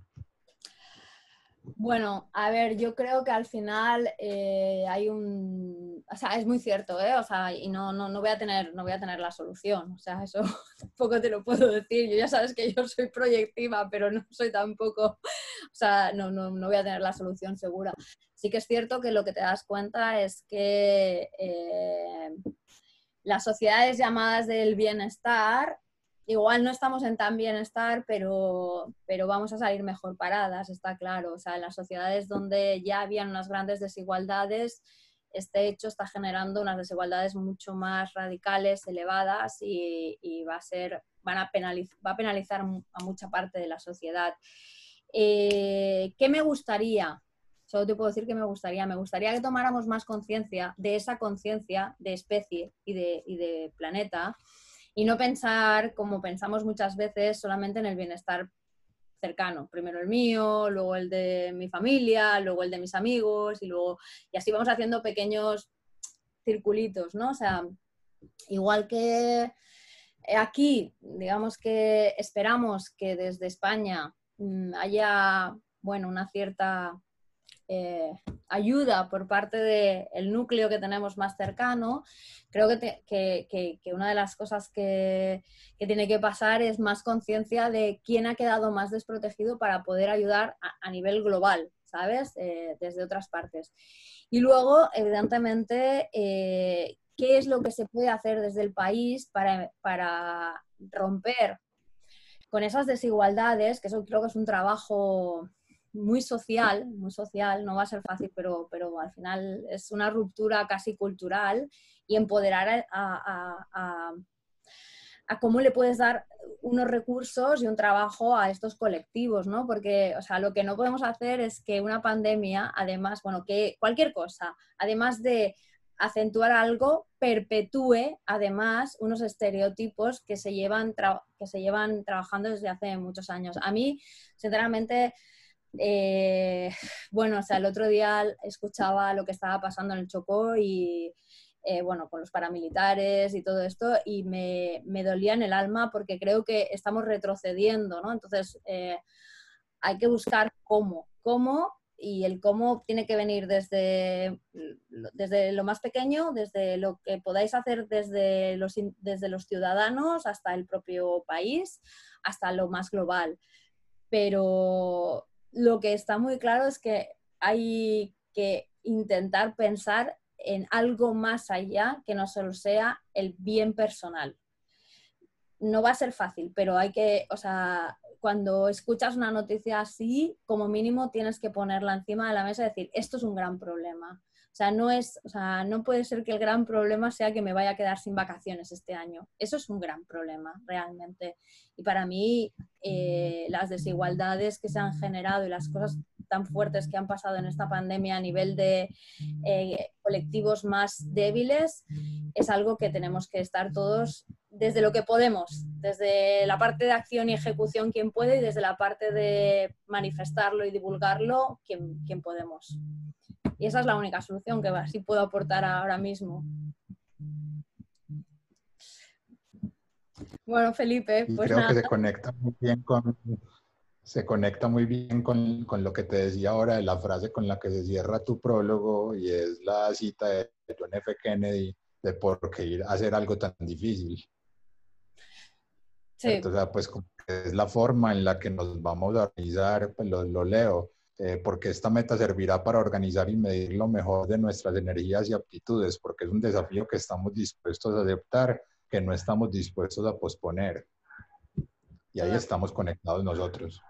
Bueno, a ver, yo creo que al final eh, hay un, o sea, es muy cierto, ¿eh? O sea, y no, no, no, voy a tener, no voy a tener la solución, o sea, eso <laughs> tampoco te lo puedo decir. Yo ya sabes que yo soy proyectiva, pero no soy tampoco, o sea, no, no, no voy a tener la solución segura. Sí que es cierto que lo que te das cuenta es que eh, las sociedades llamadas del bienestar igual no estamos en tan bienestar, pero, pero vamos a salir mejor paradas, está claro. O sea, en las sociedades donde ya habían unas grandes desigualdades, este hecho está generando unas desigualdades mucho más radicales, elevadas y, va, a ser, van a penalizar, va a penalizar a mucha parte de la sociedad. Eh, ¿Qué me gustaría? Solo te puedo decir que me gustaría. Me gustaría que tomáramos más conciencia de esa conciencia de especie y de, y de planeta y no pensar, como pensamos muchas veces, solamente en el bienestar cercano. Primero el mío, luego el de mi familia, luego el de mis amigos y luego, y así vamos haciendo pequeños circulitos, ¿no? O sea, igual que aquí, digamos que esperamos que desde España mm, haya, bueno, una cierta eh, ayuda por parte del núcleo que tenemos más cercano, creo que, una de las cosas que, tiene que pasar es más conciencia de quién ha quedado más desprotegido para poder ayudar a, nivel global, ¿sabes? Eh, desde otras partes. Y luego, evidentemente, eh, qué es lo que se puede hacer desde el país para, para romper con esas desigualdades, que eso creo que es un trabajo muy social, muy social, no va a ser fácil, pero, pero al final es una ruptura casi cultural y empoderar a, cómo le puedes dar unos recursos y un trabajo a estos colectivos, ¿no? Porque, o sea, lo que no podemos hacer es que una pandemia, además, bueno, que cualquier cosa, además de acentuar algo, perpetúe además unos estereotipos que se llevan, que se llevan trabajando desde hace muchos años. A mí, sinceramente, eh, <sighs> bueno, o sea, el otro día escuchaba lo que estaba pasando en el Chocó y, eh, bueno, con los paramilitares y todo esto, y me, dolía en el alma porque creo que estamos retrocediendo, ¿no? Entonces, eh, hay que buscar cómo, cómo, y el cómo tiene que venir desde, desde lo más pequeño, desde lo que podáis hacer desde los, desde los ciudadanos hasta el propio país, hasta lo más global. Pero lo que está muy claro es que hay que intentar pensar en algo más allá que no solo sea el bien personal. No va a ser fácil, pero hay que, o sea, cuando escuchas una noticia así, como mínimo tienes que ponerla encima de la mesa y decir, esto es un gran problema. O sea, no es, o sea, no puede ser que el gran problema sea que me vaya a quedar sin vacaciones este año. Eso es un gran problema, realmente. Y para mí, eh, las desigualdades que se han generado y las cosas tan fuertes que han pasado en esta pandemia a nivel de eh, colectivos más débiles es algo que tenemos que estar todos desde lo que podemos, desde la parte de acción y ejecución quien puede y desde la parte de manifestarlo y divulgarlo quien, quien podemos. Y esa es la única solución que sí puedo aportar ahora mismo. Bueno, Felipe, pues creo que se conecta muy bien con se conecta muy bien con, con, lo que te decía ahora de la frase con la que se cierra tu prólogo y es la cita de John F. Kennedy de por qué ir a hacer algo tan difícil. Sí. Entonces, pues es la forma en la que nos vamos a organizar, pues lo, lo leo, eh, porque esta meta servirá para organizar y medir lo mejor de nuestras energías y aptitudes, porque es un desafío que estamos dispuestos a aceptar, que no estamos dispuestos a posponer. Y ahí estamos conectados nosotros.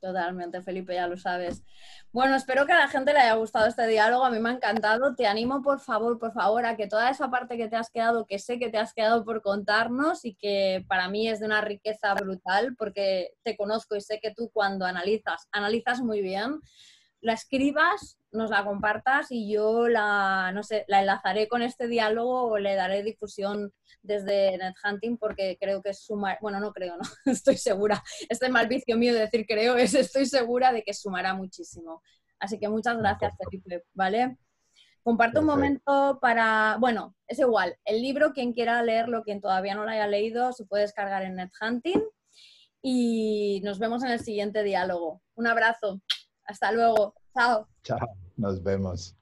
Totalmente, Felipe, ya lo sabes. Bueno, espero que a la gente le haya gustado este diálogo, a mí me ha encantado. Te animo, por favor, por favor, a que toda esa parte que te has quedado, que sé que te has quedado por contarnos y que para mí es de una riqueza brutal, porque te conozco y sé que tú cuando analizas, analizas muy bien, la escribas, nos la compartas y yo la, no sé, la enlazaré con este diálogo o le daré difusión desde NetHunting porque creo que es sumar, bueno, no creo, no, <laughs> estoy segura, este mal vicio mío de decir creo es estoy segura de que sumará muchísimo. Así que muchas gracias, Felipe, ¿vale? Comparto un momento para, bueno, es igual, el libro, quien quiera leerlo, quien todavía no lo haya leído, se puede descargar en NetHunting y nos vemos en el siguiente diálogo. Un abrazo. Hasta luego. Chao. Chao. Nos vemos.